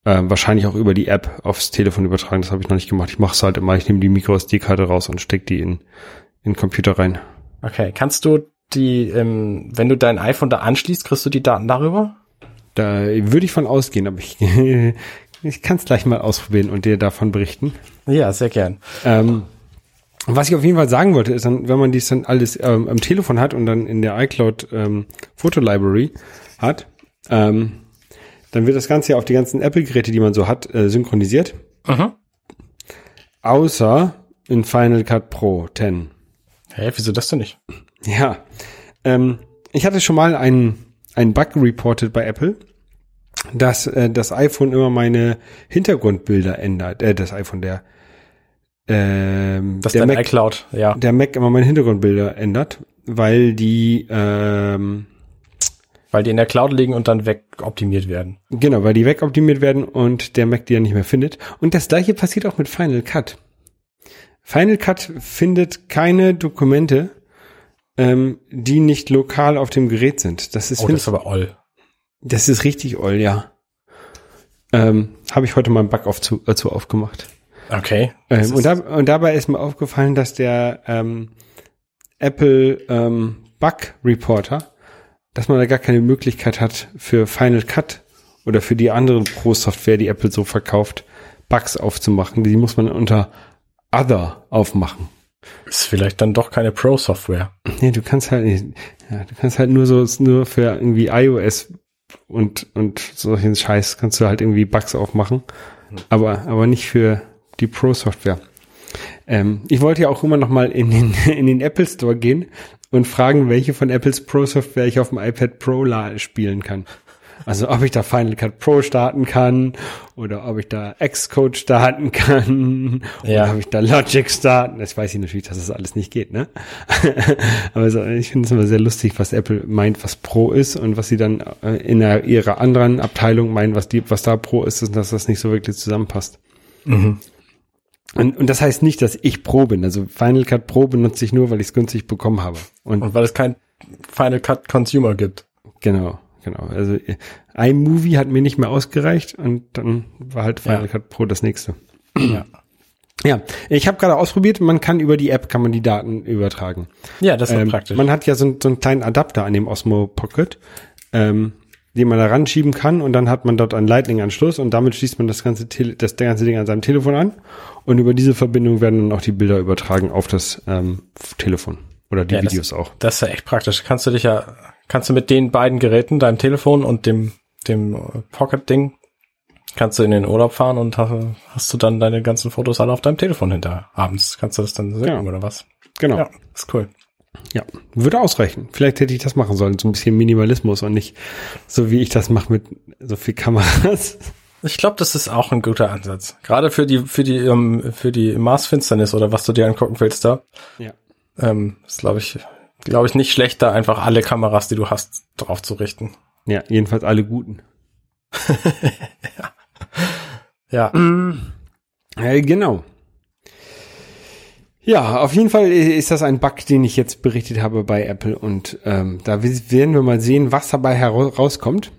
äh, wahrscheinlich auch über die App aufs Telefon übertragen. Das habe ich noch nicht gemacht. Ich mache es halt immer, ich nehme die Micro-SD-Karte raus und steck die in, in den Computer rein. Okay, kannst du die, ähm, wenn du dein iPhone da anschließt, kriegst du die Daten darüber? Da würde ich von ausgehen, aber ich, ich kann es gleich mal ausprobieren und dir davon berichten. Ja, sehr gern. Ähm, was ich auf jeden Fall sagen wollte, ist dann, wenn man dies dann alles ähm, am Telefon hat und dann in der iCloud ähm, Photo Library hat, ähm, dann wird das Ganze ja auf die ganzen Apple-Geräte, die man so hat, äh, synchronisiert. Mhm. Außer in Final Cut Pro 10. Hä, wieso das denn nicht? Ja. Ähm, ich hatte schon mal einen, einen Bug reported bei Apple, dass äh, das iPhone immer meine Hintergrundbilder ändert. Äh, das iPhone, der ähm, Das der Mac, iCloud, ja. der Mac immer meine Hintergrundbilder ändert, weil die ähm, Weil die in der Cloud liegen und dann wegoptimiert werden. genau, weil die wegoptimiert werden und der Mac die ja nicht mehr findet. Und das gleiche passiert auch mit Final Cut. Final Cut findet keine Dokumente, ähm, die nicht lokal auf dem Gerät sind. Das ist, Oh, das ist aber oll. Das ist richtig oll, ja. Ähm, Habe ich heute mal einen Bug auf, zu, dazu aufgemacht. Okay. Ähm, und, da, und dabei ist mir aufgefallen, dass der ähm, Apple ähm, Bug Reporter, dass man da gar keine Möglichkeit hat für Final Cut oder für die anderen Pro-Software, die Apple so verkauft, Bugs aufzumachen. Die muss man unter Other aufmachen. ist vielleicht dann doch keine Pro-Software. Nee, du kannst halt nicht, ja, du kannst halt nur so, nur für irgendwie iOS und, und solchen Scheiß kannst du halt irgendwie Bugs aufmachen. Aber, aber nicht für die Pro-Software. Ähm, ich wollte ja auch immer noch mal in den, in den Apple Store gehen und fragen, welche von Apples Pro-Software ich auf dem iPad Pro spielen kann. Also ob ich da Final Cut Pro starten kann oder ob ich da Xcode starten kann Ja. oder ob ich da Logic starten. Das weiß ich natürlich, dass das alles nicht geht, ne? Aber so, ich finde es immer sehr lustig, was Apple meint, was Pro ist und was sie dann äh, in der, ihrer anderen Abteilung meinen, was die, was da Pro ist, und dass das nicht so wirklich zusammenpasst. Mhm. Und, und das heißt nicht, dass ich Pro bin. Also Final Cut Pro benutze ich nur, weil ich es günstig bekommen habe. Und Und weil es kein Final Cut Consumer gibt. genau, genau. Also iMovie hat mir nicht mehr ausgereicht und dann war halt Final Ja. Cut Pro das nächste. Ja. Ja, ich habe gerade ausprobiert, man kann über die App kann man die Daten übertragen. Ja, das ist Ähm, praktisch. Man hat ja so, einen- so einen kleinen Adapter an dem Osmo Pocket, ähm, den man da ranschieben kann und dann hat man dort einen Lightning-Anschluss und damit schließt man das ganze, Tele das ganze Ding an seinem Telefon an und über diese Verbindung werden dann auch die Bilder übertragen auf das ähm, Telefon oder die Ja, das- Videos auch. Das ist ja echt praktisch. Kannst du dich ja, kannst du mit den beiden Geräten, deinem Telefon und dem, dem Pocket-Ding, kannst du in den Urlaub fahren und hast, hast du dann deine ganzen Fotos alle auf deinem Telefon hinter. Abends kannst du das dann sehen Ja. oder was? Genau. Ja, ist cool. Ja, würde ausreichen. Vielleicht hätte ich das machen sollen, so ein bisschen Minimalismus und nicht so wie ich das mache mit so viel Kameras. Ich glaube, das ist auch ein guter Ansatz. Gerade für die, für die, ähm, für die Marsfinsternis oder was du dir angucken willst da, Ja. ähm, ist glaube ich, glaube ich nicht schlecht, da einfach alle Kameras, die du hast, drauf zu richten. Ja, jedenfalls alle guten. Ja. Äh, genau. Ja, auf jeden Fall ist das ein Bug, den ich jetzt berichtet habe bei Apple und ähm, da werden wir mal sehen, was dabei herauskommt.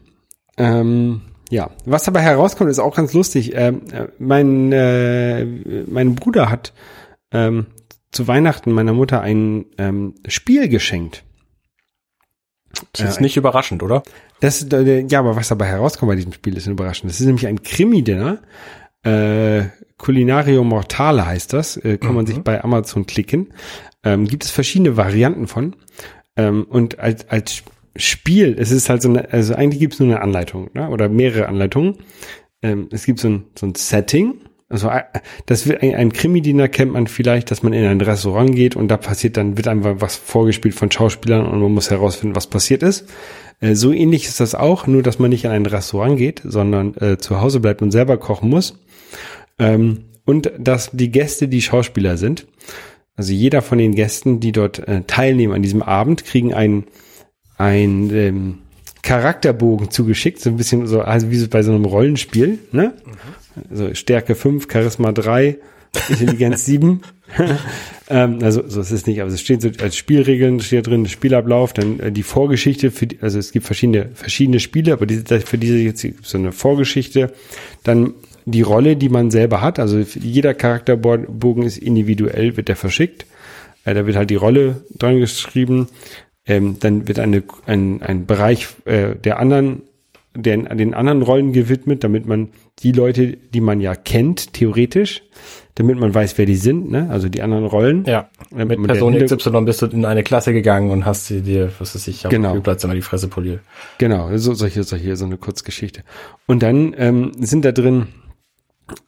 Ähm, ja, was dabei herauskommt, ist auch ganz lustig. Ähm, äh, mein, äh, mein Bruder hat ähm, zu Weihnachten meiner Mutter ein ähm, Spiel geschenkt. Das ist nicht überraschend, oder? Das, äh, ja, aber was dabei herauskommt bei diesem Spiel, ist überraschend. Das ist nämlich ein Krimi-Dinner. Äh, Culinario Mortale heißt das. Äh, kann man sich bei Amazon klicken. Ähm, gibt es verschiedene Varianten von. Ähm, und als, als Spiel, es ist halt so eine, also eigentlich gibt es nur eine Anleitung, ne? oder mehrere Anleitungen. Ähm, es gibt so ein, so ein Setting. Also äh, das wird ein, ein Krimi-Diener kennt man vielleicht, dass man in ein Restaurant geht und da passiert dann, wird einfach was vorgespielt von Schauspielern und man muss herausfinden, was passiert ist. Äh, so ähnlich ist das auch, nur dass man nicht in ein Restaurant geht, sondern äh, zu Hause bleibt und selber kochen muss. Ähm, und dass die Gäste die Schauspieler sind. Also jeder von den Gästen, die dort äh, teilnehmen an diesem Abend, kriegen einen ein ähm, Charakterbogen zugeschickt, so ein bisschen so, also wie so bei so einem Rollenspiel, ne? Also Stärke 5, Charisma 3, Intelligenz 7. ähm, also so ist es nicht, aber es steht so als Spielregeln, steht drin, Spielablauf, dann äh, die Vorgeschichte, für die, also es gibt verschiedene, verschiedene Spiele, aber diese, für diese jetzt so eine Vorgeschichte, dann die Rolle, die man selber hat, also jeder Charakterbogen ist individuell, wird der verschickt. Äh, da wird halt die Rolle dran geschrieben, ähm, dann wird eine, ein, ein Bereich äh, der anderen, den, den anderen Rollen gewidmet, damit man die Leute, die man ja kennt, theoretisch, damit man weiß, wer die sind, ne? also die anderen Rollen. Ja, Ähm, mit Person XY bist du in eine Klasse gegangen und hast sie dir, was weiß ich, auf Genau. dem Spielplatz immer die Fresse poliert. Genau, so, solche, solche, so eine Kurzgeschichte. Und dann ähm, sind da drin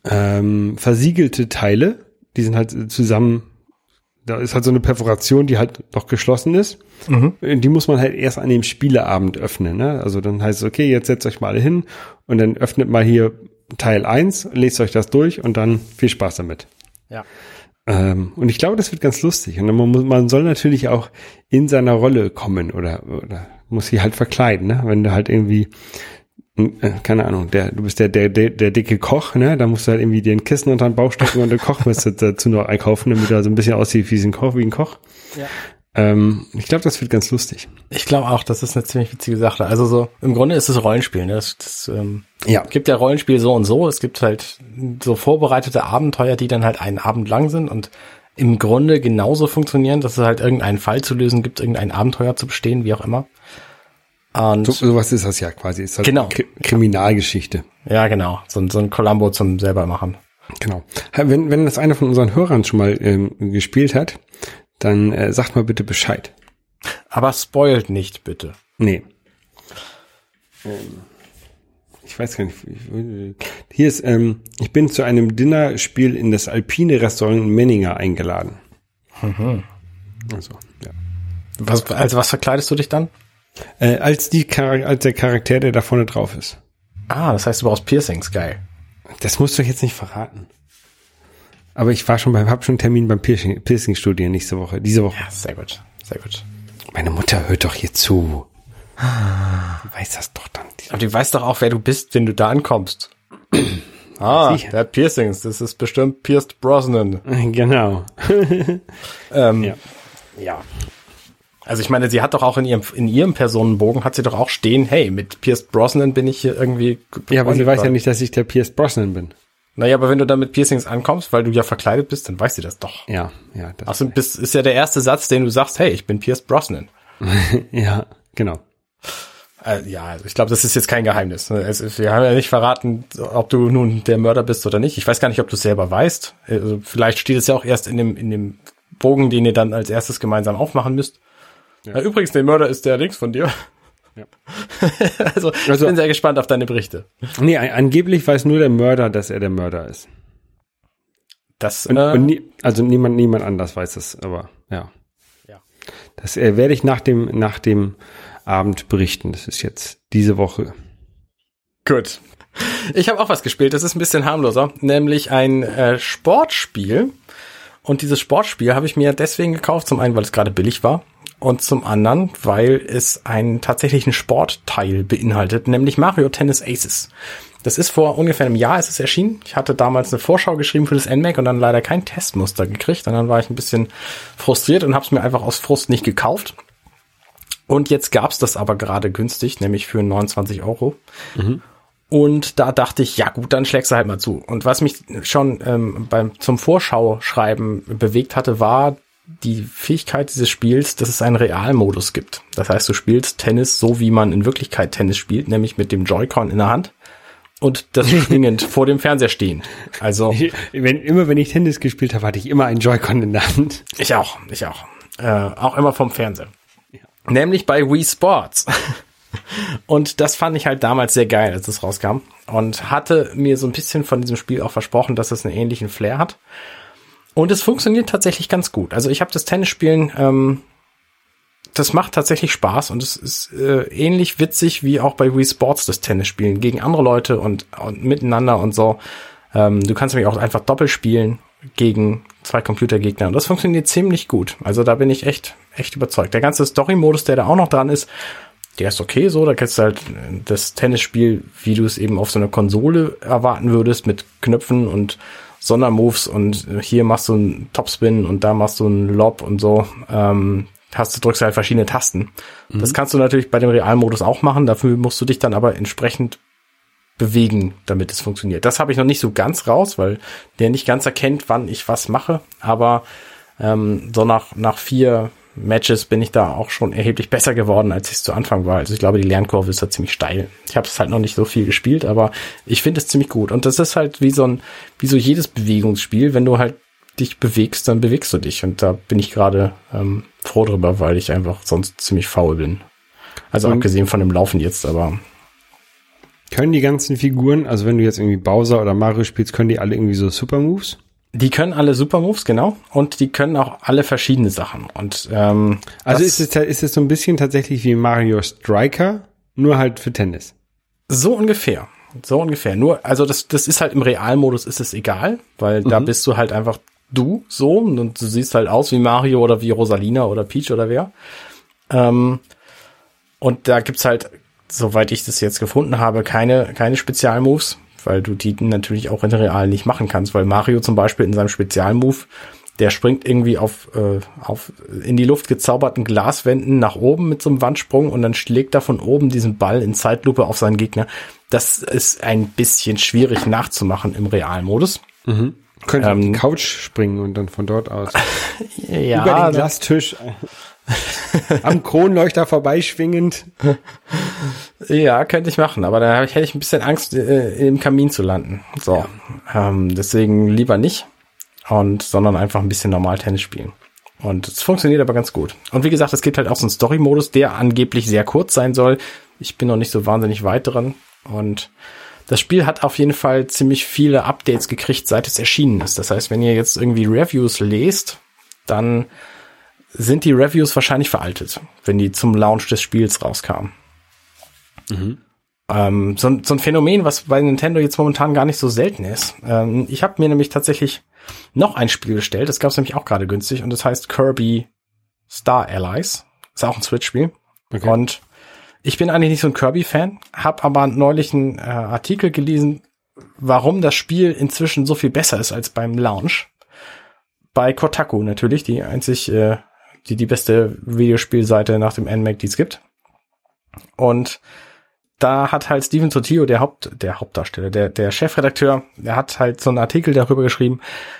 ähm, versiegelte Teile, die sind halt zusammen, da ist halt so eine Perforation, die halt noch geschlossen ist. Die muss man halt erst an dem Spieleabend öffnen. Ne? Also dann heißt es, okay, jetzt setzt euch mal alle hin und dann öffnet mal hier Teil 1, lest euch das durch und dann viel Spaß damit. Ja. Ähm, und ich glaube, das wird ganz lustig. Und man, muss, man soll natürlich auch in seiner Rolle kommen oder, oder muss sie halt verkleiden, ne? Wenn du halt irgendwie, keine Ahnung, der, du bist der, der, der, der dicke Koch, ne? Da musst du halt irgendwie den Kissen unter den Bauch stecken und den Kochmesser dazu noch einkaufen, damit er so ein bisschen aussieht wie ein Koch, wie ein Koch. Ja. Ähm, ich glaube, das wird ganz lustig. Ich glaube auch, das ist eine ziemlich witzige Sache. Also so, im Grunde ist es Rollenspiel. Ne? Das, das ähm, Ja. gibt ja Rollenspiel so und so. Es gibt halt so vorbereitete Abenteuer, die dann halt einen Abend lang sind und im Grunde genauso funktionieren, dass es halt irgendeinen Fall zu lösen gibt, irgendein Abenteuer zu bestehen, wie auch immer. Und So, sowas ist das ja quasi. Ist halt Genau. Kri Kriminalgeschichte. ja, genau, so, ein- so ein Columbo zum selber machen. Genau. Wenn, wenn das einer von unseren Hörern schon mal ähm, gespielt hat, dann äh, sagt mal bitte Bescheid. Aber spoilt nicht, bitte. Nee. Ähm, ich weiß gar nicht. ich- Hier ist, ähm, ich bin zu einem Dinnerspiel in das alpine Restaurant in Menninger eingeladen. Also, ja. Was, also was verkleidest du dich dann? Äh, als die als der Charakter, der da vorne drauf ist. Ah, das heißt, du brauchst Piercings, geil. Das musst du jetzt nicht verraten. Aber ich war schon beim, hab schon einen Termin beim Piercing, Piercing-Studio nächste Woche, diese Woche. Ja, sehr gut, sehr gut. Meine Mutter hört doch hier zu. Die weiß das doch dann. Aber du weißt doch auch, wer du bist, wenn du da ankommst. ah, Sicher. der hat Piercings, das ist bestimmt Pierced Brosnan. Genau. Ähm, Ja. ja. Also ich meine, sie hat doch auch in ihrem, in ihrem Personenbogen hat sie doch auch stehen, hey, mit Pierced Brosnan bin ich hier irgendwie. Ja, aber sie weiß ja nicht, dass ich der Pierce Brosnan bin. Naja, aber wenn du da mit Piercings ankommst, weil du ja verkleidet bist, dann weiß sie das doch. Ja, ja, das, Also bist, ist ja der erste Satz, den du sagst, hey, ich bin Pierced Brosnan. ja, genau. Äh, ja, also ich glaube, das ist jetzt kein Geheimnis. Es, ist- wir haben ja nicht verraten, ob du nun der Mörder bist oder nicht. Ich weiß gar nicht, ob du es selber weißt. Also vielleicht steht es ja auch erst in dem, in dem Bogen, den ihr dann als erstes gemeinsam aufmachen müsst. Ja. übrigens, der Mörder ist der links von dir. Ja. also, ich Also- bin sehr gespannt auf deine Berichte. Nee, an- angeblich weiß nur der Mörder, dass er der Mörder ist. Das, Und, äh, und nie, also niemand, niemand anders weiß das, aber ja. Ja. Das äh, werde ich nach dem, nach dem Abend berichten. Das ist jetzt diese Woche. Gut. Ich habe auch was gespielt, das ist ein bisschen harmloser, nämlich ein äh, Sportspiel. Und dieses Sportspiel habe ich mir deswegen gekauft, zum einen, weil es gerade billig war und zum anderen, weil es einen tatsächlichen Sportteil beinhaltet, nämlich Mario Tennis Aces. Das ist vor ungefähr einem Jahr ist es erschienen. Ich hatte damals eine Vorschau geschrieben für das NMAC und dann leider kein Testmuster gekriegt. Und dann war ich ein bisschen frustriert und habe es mir einfach aus Frust nicht gekauft. Und jetzt gab's das aber gerade günstig, nämlich für 29 Euro. Und da dachte ich, ja gut, dann schlägst du halt mal zu. Und was mich schon ähm, beim zum Vorschau-Schreiben bewegt hatte, war die Fähigkeit dieses Spiels, dass es einen Realmodus gibt. Das heißt, du spielst Tennis so, wie man in Wirklichkeit Tennis spielt, nämlich mit dem Joy-Con in der Hand und das schwingend vor dem Fernseher stehen. Also Wenn, immer wenn ich Tennis gespielt habe, hatte ich immer einen Joy-Con in der Hand. ich auch, ich auch. Äh, auch immer vom Fernseher. Nämlich bei Wii Sports. Und das fand ich halt damals sehr geil, als es rauskam. Und hatte mir so ein bisschen von diesem Spiel auch versprochen, dass es einen ähnlichen Flair hat. Und es funktioniert tatsächlich ganz gut. Also ich habe das Tennisspielen, ähm, das macht tatsächlich Spaß und es ist äh, ähnlich witzig wie auch bei Wii Sports das Tennisspielen gegen andere Leute und, und miteinander und so. Ähm, du kannst nämlich auch einfach doppelt spielen gegen zwei Computergegner und das funktioniert ziemlich gut. Also da bin ich echt, echt überzeugt. Der ganze Story-Modus, der da auch noch dran ist, der ist okay so, da kannst du halt äh, das Tennisspiel, wie du es eben auf so einer Konsole erwarten würdest, mit Knöpfen und Sondermoves und hier machst du einen Topspin und da machst du einen Lob und so. Ähm, hast du drückst halt verschiedene Tasten. Das kannst du natürlich bei dem Realmodus auch machen, dafür musst du dich dann aber entsprechend bewegen, damit es funktioniert. Das habe ich noch nicht so ganz raus, weil der nicht ganz erkennt, wann ich was mache, aber ähm, so nach, nach vier Matches bin ich da auch schon erheblich besser geworden, als ich es zu Anfang war. Also ich glaube, die Lernkurve ist da ziemlich steil. Ich habe es halt noch nicht so viel gespielt, aber ich finde es ziemlich gut. Und das ist halt wie so ein, wie so jedes Bewegungsspiel. Wenn du halt dich bewegst, dann bewegst du dich. Und da bin ich gerade ähm, froh drüber, weil ich einfach sonst ziemlich faul bin. Also Und- abgesehen von dem Laufen jetzt, aber Können die ganzen Figuren, also wenn du jetzt irgendwie Bowser oder Mario spielst, können die alle irgendwie so Super Moves? Die können alle Supermoves, genau. Und die können auch alle verschiedene Sachen. Und ähm, Also ist es, ist es so ein bisschen tatsächlich wie Mario Striker, nur halt für Tennis. So ungefähr. So ungefähr. Nur, also das, das ist halt im Realmodus ist es egal, weil da bist du halt einfach du so und du siehst halt aus wie Mario oder wie Rosalina oder Peach oder wer. Ähm, und da gibt's halt, soweit ich das jetzt gefunden habe, keine, keine Spezialmoves, weil du die natürlich auch in Real nicht machen kannst, weil Mario zum Beispiel in seinem Spezialmove, der springt irgendwie auf, äh, auf in die Luft gezauberten Glaswänden nach oben mit so einem Wandsprung und dann schlägt er von oben diesen Ball in Zeitlupe auf seinen Gegner. Das ist ein bisschen schwierig nachzumachen im Realmodus. Könnte auf die Ähm, Couch springen und dann von dort aus Ja, über den Glastisch am Kronleuchter vorbeischwingend. Ja, könnte ich machen, aber da hätte ich ein bisschen Angst, äh, im Kamin zu landen. So, ähm, deswegen lieber nicht und sondern einfach ein bisschen normal Tennis spielen. Und es funktioniert aber ganz gut. Und wie gesagt, es gibt halt auch so einen Story-Modus, der angeblich sehr kurz sein soll. Ich bin noch nicht so wahnsinnig weit dran. Und das Spiel hat auf jeden Fall ziemlich viele Updates gekriegt, seit es erschienen ist. Das heißt, wenn ihr jetzt irgendwie Reviews lest, dann sind die Reviews wahrscheinlich veraltet, wenn die zum Launch des Spiels rauskamen. Ähm, so, ein- so ein Phänomen, was bei Nintendo jetzt momentan gar nicht so selten ist. Ähm, ich habe mir nämlich tatsächlich noch ein Spiel bestellt, das gab es nämlich auch gerade günstig und das heißt Kirby Star Allies. Ist auch ein Switch-Spiel. Okay. Und ich bin eigentlich nicht so ein Kirby-Fan, habe aber neulich einen äh, Artikel gelesen, warum das Spiel inzwischen so viel besser ist als beim Launch. Bei Kotaku natürlich, die einzig, äh, die die beste Videospielseite nach dem NMAC, die es gibt. Und da hat halt Steven Totio, der Haupt, der Hauptdarsteller, der, der Chefredakteur, der hat halt so einen Artikel darüber geschrieben,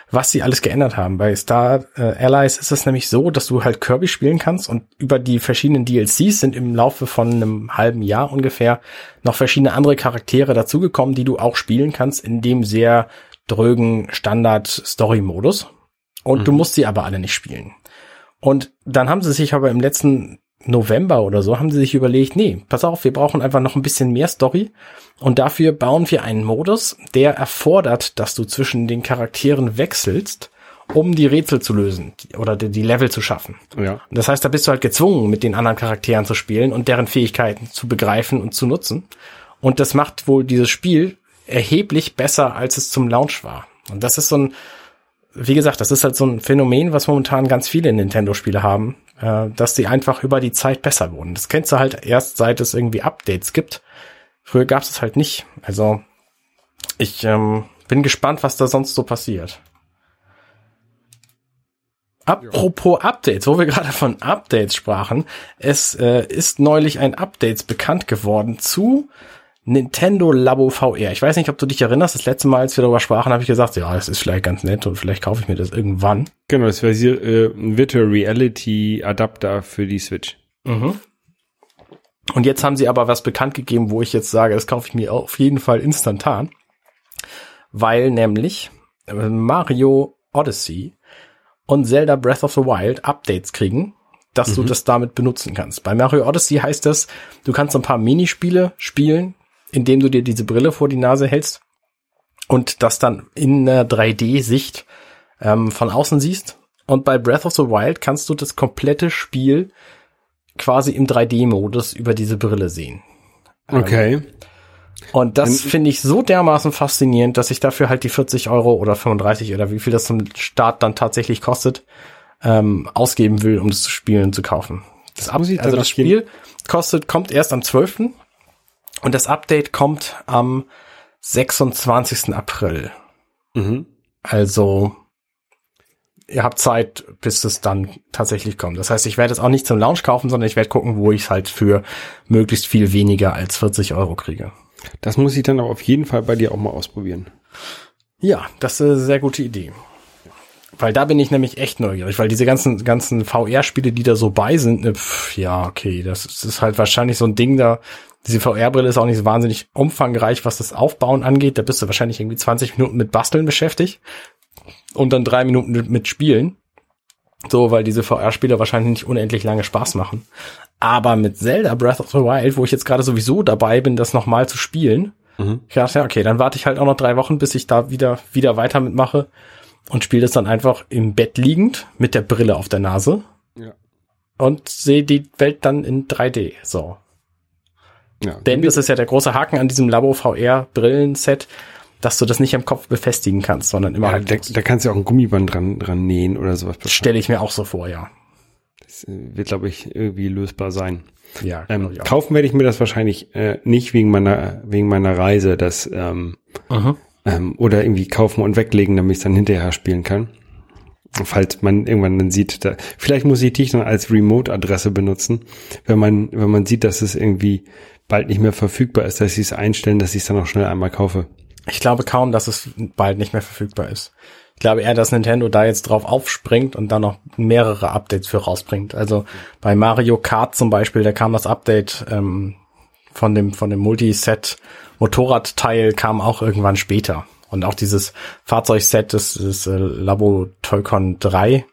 was sie alles geändert haben. Bei Star äh, Allies ist es nämlich so, dass du halt Kirby spielen kannst und über die verschiedenen DLCs sind im Laufe von einem halben Jahr ungefähr noch verschiedene andere Charaktere dazugekommen, die du auch spielen kannst in dem sehr drögen Standard-Story-Modus. Und du musst sie aber alle nicht spielen. Und dann haben sie sich aber im letzten November oder so, haben sie sich überlegt, nee, pass auf, wir brauchen einfach noch ein bisschen mehr Story. Und dafür bauen wir einen Modus, der erfordert, dass du zwischen den Charakteren wechselst, um die Rätsel zu lösen oder die, Level zu schaffen. Ja. Das heißt, da bist du halt gezwungen, mit den anderen Charakteren zu spielen und deren Fähigkeiten zu begreifen und zu nutzen. Und das macht wohl dieses Spiel erheblich besser, als es zum Launch war. Und das ist so ein, wie gesagt, das ist halt so ein Phänomen, was momentan ganz viele Nintendo-Spiele haben, äh, dass sie einfach über die Zeit besser wurden. Das kennst du halt erst, seit es irgendwie Updates gibt. Früher gab es halt nicht. Also Ich ähm, bin gespannt, was da sonst so passiert. Apropos Updates, wo wir gerade von Updates sprachen, es äh, ist neulich ein Update bekannt geworden zu Nintendo Labo VR. Ich weiß nicht, ob du dich erinnerst, das letzte Mal, als wir darüber sprachen, habe ich gesagt, ja, es ist vielleicht ganz nett und vielleicht kaufe ich mir das irgendwann. Genau, das wäre hier äh, ein Virtual Reality Adapter für die Switch. Mhm. Und jetzt haben sie aber was bekannt gegeben, wo ich jetzt sage, das kaufe ich mir auf jeden Fall instantan, weil nämlich äh, Mario Odyssey und Zelda Breath of the Wild Updates kriegen, dass du das damit benutzen kannst. Bei Mario Odyssey heißt das, du kannst ein paar Minispiele spielen, indem du dir diese Brille vor die Nase hältst und das dann in einer 3D-Sicht ähm, von außen siehst. Und bei Breath of the Wild kannst du das komplette Spiel quasi im 3D-Modus über diese Brille sehen. Okay. Und das finde ich so dermaßen faszinierend, dass ich dafür halt die 40 Euro oder 35 oder wie viel das zum Start dann tatsächlich kostet, ähm, ausgeben will, um das zu spielen und zu kaufen. Das, dann also das Spiel kostet, kommt erst am 12. und das Update kommt am 26. April. Mhm. Also ihr habt Zeit, bis es dann tatsächlich kommt. Das heißt, ich werde es auch nicht zum Launch kaufen, sondern ich werde gucken, wo ich es halt für möglichst viel weniger als 40 Euro kriege. Das muss ich dann aber auf jeden Fall bei dir auch mal ausprobieren. Ja, das ist eine sehr gute Idee. Weil da bin ich nämlich echt neugierig, weil diese ganzen, ganzen VR-Spiele, die da so bei sind, ne, pf, ja, okay, das ist, ist halt wahrscheinlich so ein Ding da. Diese VR-Brille ist auch nicht so wahnsinnig umfangreich, was das Aufbauen angeht. Da bist du wahrscheinlich irgendwie 20 Minuten mit Basteln beschäftigt und dann drei Minuten mit, Spielen. So, weil diese VR-Spiele wahrscheinlich nicht unendlich lange Spaß machen. Aber mit Zelda Breath of the Wild, wo ich jetzt gerade sowieso dabei bin, das nochmal zu spielen, ich dachte, ja, okay, dann warte ich halt auch noch drei Wochen, bis ich da wieder, wieder weiter mitmache und spiele das dann einfach im Bett liegend mit der Brille auf der Nase Ja. und sehe die Welt dann in 3D. So. Ja. Denn das ist ja der große Haken an diesem Labo VR Brillenset, dass du das nicht am Kopf befestigen kannst, sondern immer ja, halt da, da kannst du auch ein Gummiband dran, dran nähen oder sowas. stelle ich mir auch so vor, ja. Das äh, wird, glaube ich, irgendwie lösbar sein. Ja, Ähm, kaufen werde ich mir das wahrscheinlich äh, nicht wegen meiner wegen meiner Reise, das ähm, ähm, oder irgendwie kaufen und weglegen, damit ich es dann hinterher spielen kann. Falls man irgendwann dann sieht, da, vielleicht muss ich dich dann als Remote-Adresse benutzen, wenn man wenn man sieht, dass es irgendwie bald nicht mehr verfügbar ist, dass sie es einstellen, dass ich es dann auch schnell einmal kaufe. Ich glaube kaum, dass es bald nicht mehr verfügbar ist. Ich glaube eher, dass Nintendo da jetzt drauf aufspringt und dann noch mehrere Updates für rausbringt. Also bei Mario Kart zum Beispiel, da kam das Update ähm, von dem von dem Multiset Motorradteil kam auch irgendwann später. Und auch dieses Fahrzeugset, das, das äh, Labo Toycon 3,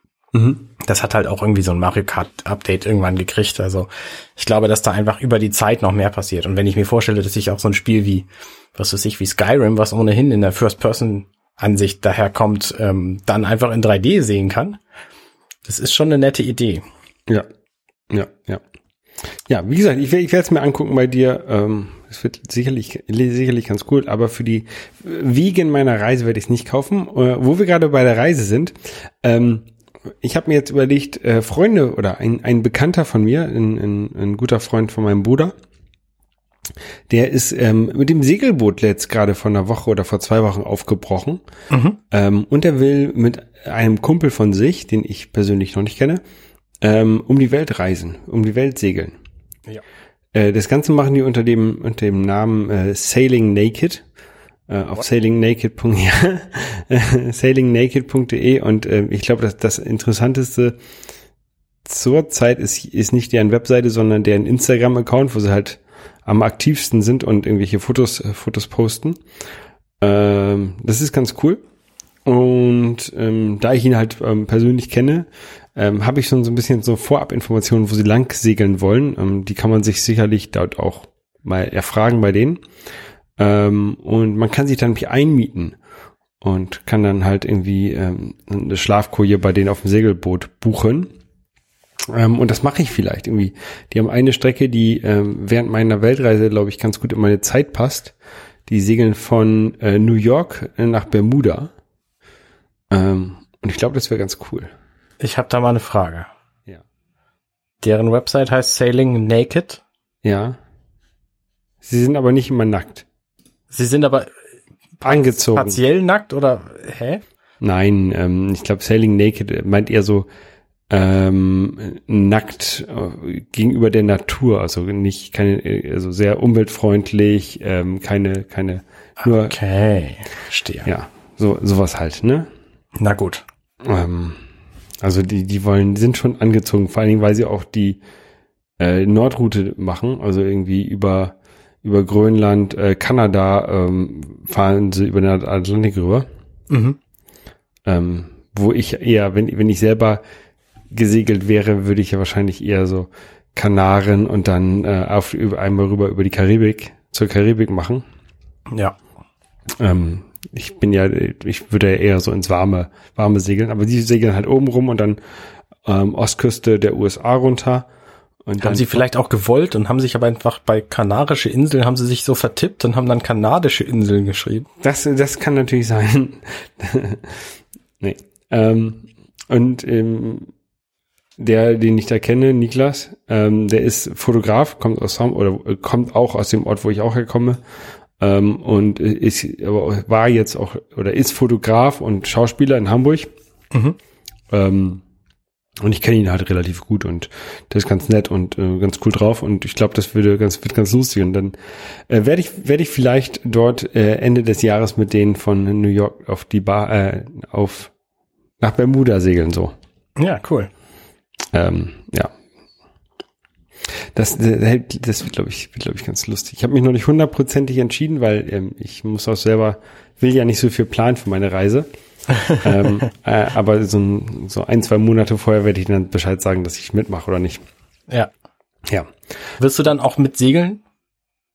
das hat halt auch irgendwie so ein Mario Kart Update irgendwann gekriegt. Also ich glaube, dass da einfach über die Zeit noch mehr passiert. Und wenn ich mir vorstelle, dass ich auch so ein Spiel wie, was weiß ich, wie Skyrim, was ohnehin in der First-Person-Ansicht daherkommt, ähm, dann einfach in 3D sehen kann, das ist schon eine nette Idee. Ja, ja, ja. Ja, wie gesagt, ich, ich werde es mir angucken bei dir. Ähm, es wird sicherlich, sicherlich ganz cool, aber für die Wegen meiner Reise werde ich es nicht kaufen. Äh, wo wir gerade bei der Reise sind, ähm, ich habe mir jetzt überlegt, äh, Freunde oder ein, ein Bekannter von mir, ein, ein, ein guter Freund von meinem Bruder, der ist ähm, mit dem Segelboot jetzt gerade vor einer Woche oder vor zwei Wochen aufgebrochen. Ähm, und er will mit einem Kumpel von sich, den ich persönlich noch nicht kenne, ähm, um die Welt reisen, um die Welt segeln. Ja. Äh, das Ganze machen die unter dem, unter dem Namen äh, Sailing Naked. Äh, auf sailingnaked. ja, äh, sailingnaked.de und äh, ich glaube, dass das Interessanteste zurzeit ist, ist nicht deren Webseite, sondern deren Instagram-Account, wo sie halt am aktivsten sind und irgendwelche Fotos, äh, Fotos posten. Ähm, das ist ganz cool. Und ähm, da ich ihn halt ähm, persönlich kenne, ähm, habe ich schon so ein bisschen so Vorabinformationen, wo sie lang segeln wollen. Ähm, die kann man sich sicherlich dort auch mal erfragen bei denen. Ähm, und man kann sich dann einmieten und kann dann halt irgendwie ähm, eine Schlafkoje bei denen auf dem Segelboot buchen. Ähm, und das mache ich vielleicht irgendwie. Die haben eine Strecke, die ähm, während meiner Weltreise, glaube ich, ganz gut in meine Zeit passt. Die segeln von äh, New York nach Bermuda. Ähm, und ich glaube, das wäre ganz cool. Ich habe da mal eine Frage. Ja. Deren Website heißt Sailing Naked. Ja. Sie sind aber nicht immer nackt. Sie sind aber Angezogen. partiell nackt oder hä? Nein, ähm, ich glaube, Sailing Naked meint eher so ähm, nackt äh, gegenüber der Natur, also nicht keine, äh, also sehr umweltfreundlich, ähm, keine, keine, nur, Okay, verstehe. ja, so sowas halt, ne? Na gut. Ähm, also die, die wollen, die sind schon angezogen, vor allen Dingen, weil sie auch die äh, Nordroute machen, also irgendwie über über Grönland, äh, Kanada ähm, fahren sie über den Atlantik rüber. Mhm. Ähm, wo ich eher, wenn, wenn ich selber gesegelt wäre, würde ich ja wahrscheinlich eher so Kanaren und dann äh, auf über, einmal rüber über die Karibik zur Karibik machen. Ja. Ähm, ich bin ja, ich würde ja eher so ins warme, warme segeln, aber die segeln halt oben rum und dann ähm, Ostküste der USA runter. Und Haben sie vielleicht auch gewollt und haben sich aber einfach bei kanarische Inseln haben sie sich so vertippt und haben dann kanadische Inseln geschrieben. Das, das kann natürlich sein. nee. Ähm, und ähm, der, den ich da kenne, Niklas, ähm, der ist Fotograf, kommt aus oder äh, kommt auch aus dem Ort, wo ich auch herkomme. Ähm, und ist, aber war jetzt auch oder ist Fotograf und Schauspieler in Hamburg. Mhm. Ähm, und ich kenne ihn halt relativ gut und der ist ganz nett und äh, ganz cool drauf und ich glaube, das würde ganz wird ganz lustig und dann äh, werde ich werde ich vielleicht dort äh, Ende des Jahres mit denen von New York auf die Bar äh, auf nach Bermuda segeln so. Ja, cool. Ähm, ja. Das, das, wird, glaube ich, wird, glaube ich, ganz lustig. Ich habe mich noch nicht hundertprozentig entschieden, weil ähm, ich muss auch selber, will ja nicht so viel planen für meine Reise. ähm, äh, aber so ein, so ein, zwei Monate vorher werde ich dann Bescheid sagen, dass ich mitmache oder nicht. Ja. Ja. Wirst du dann auch mit segeln?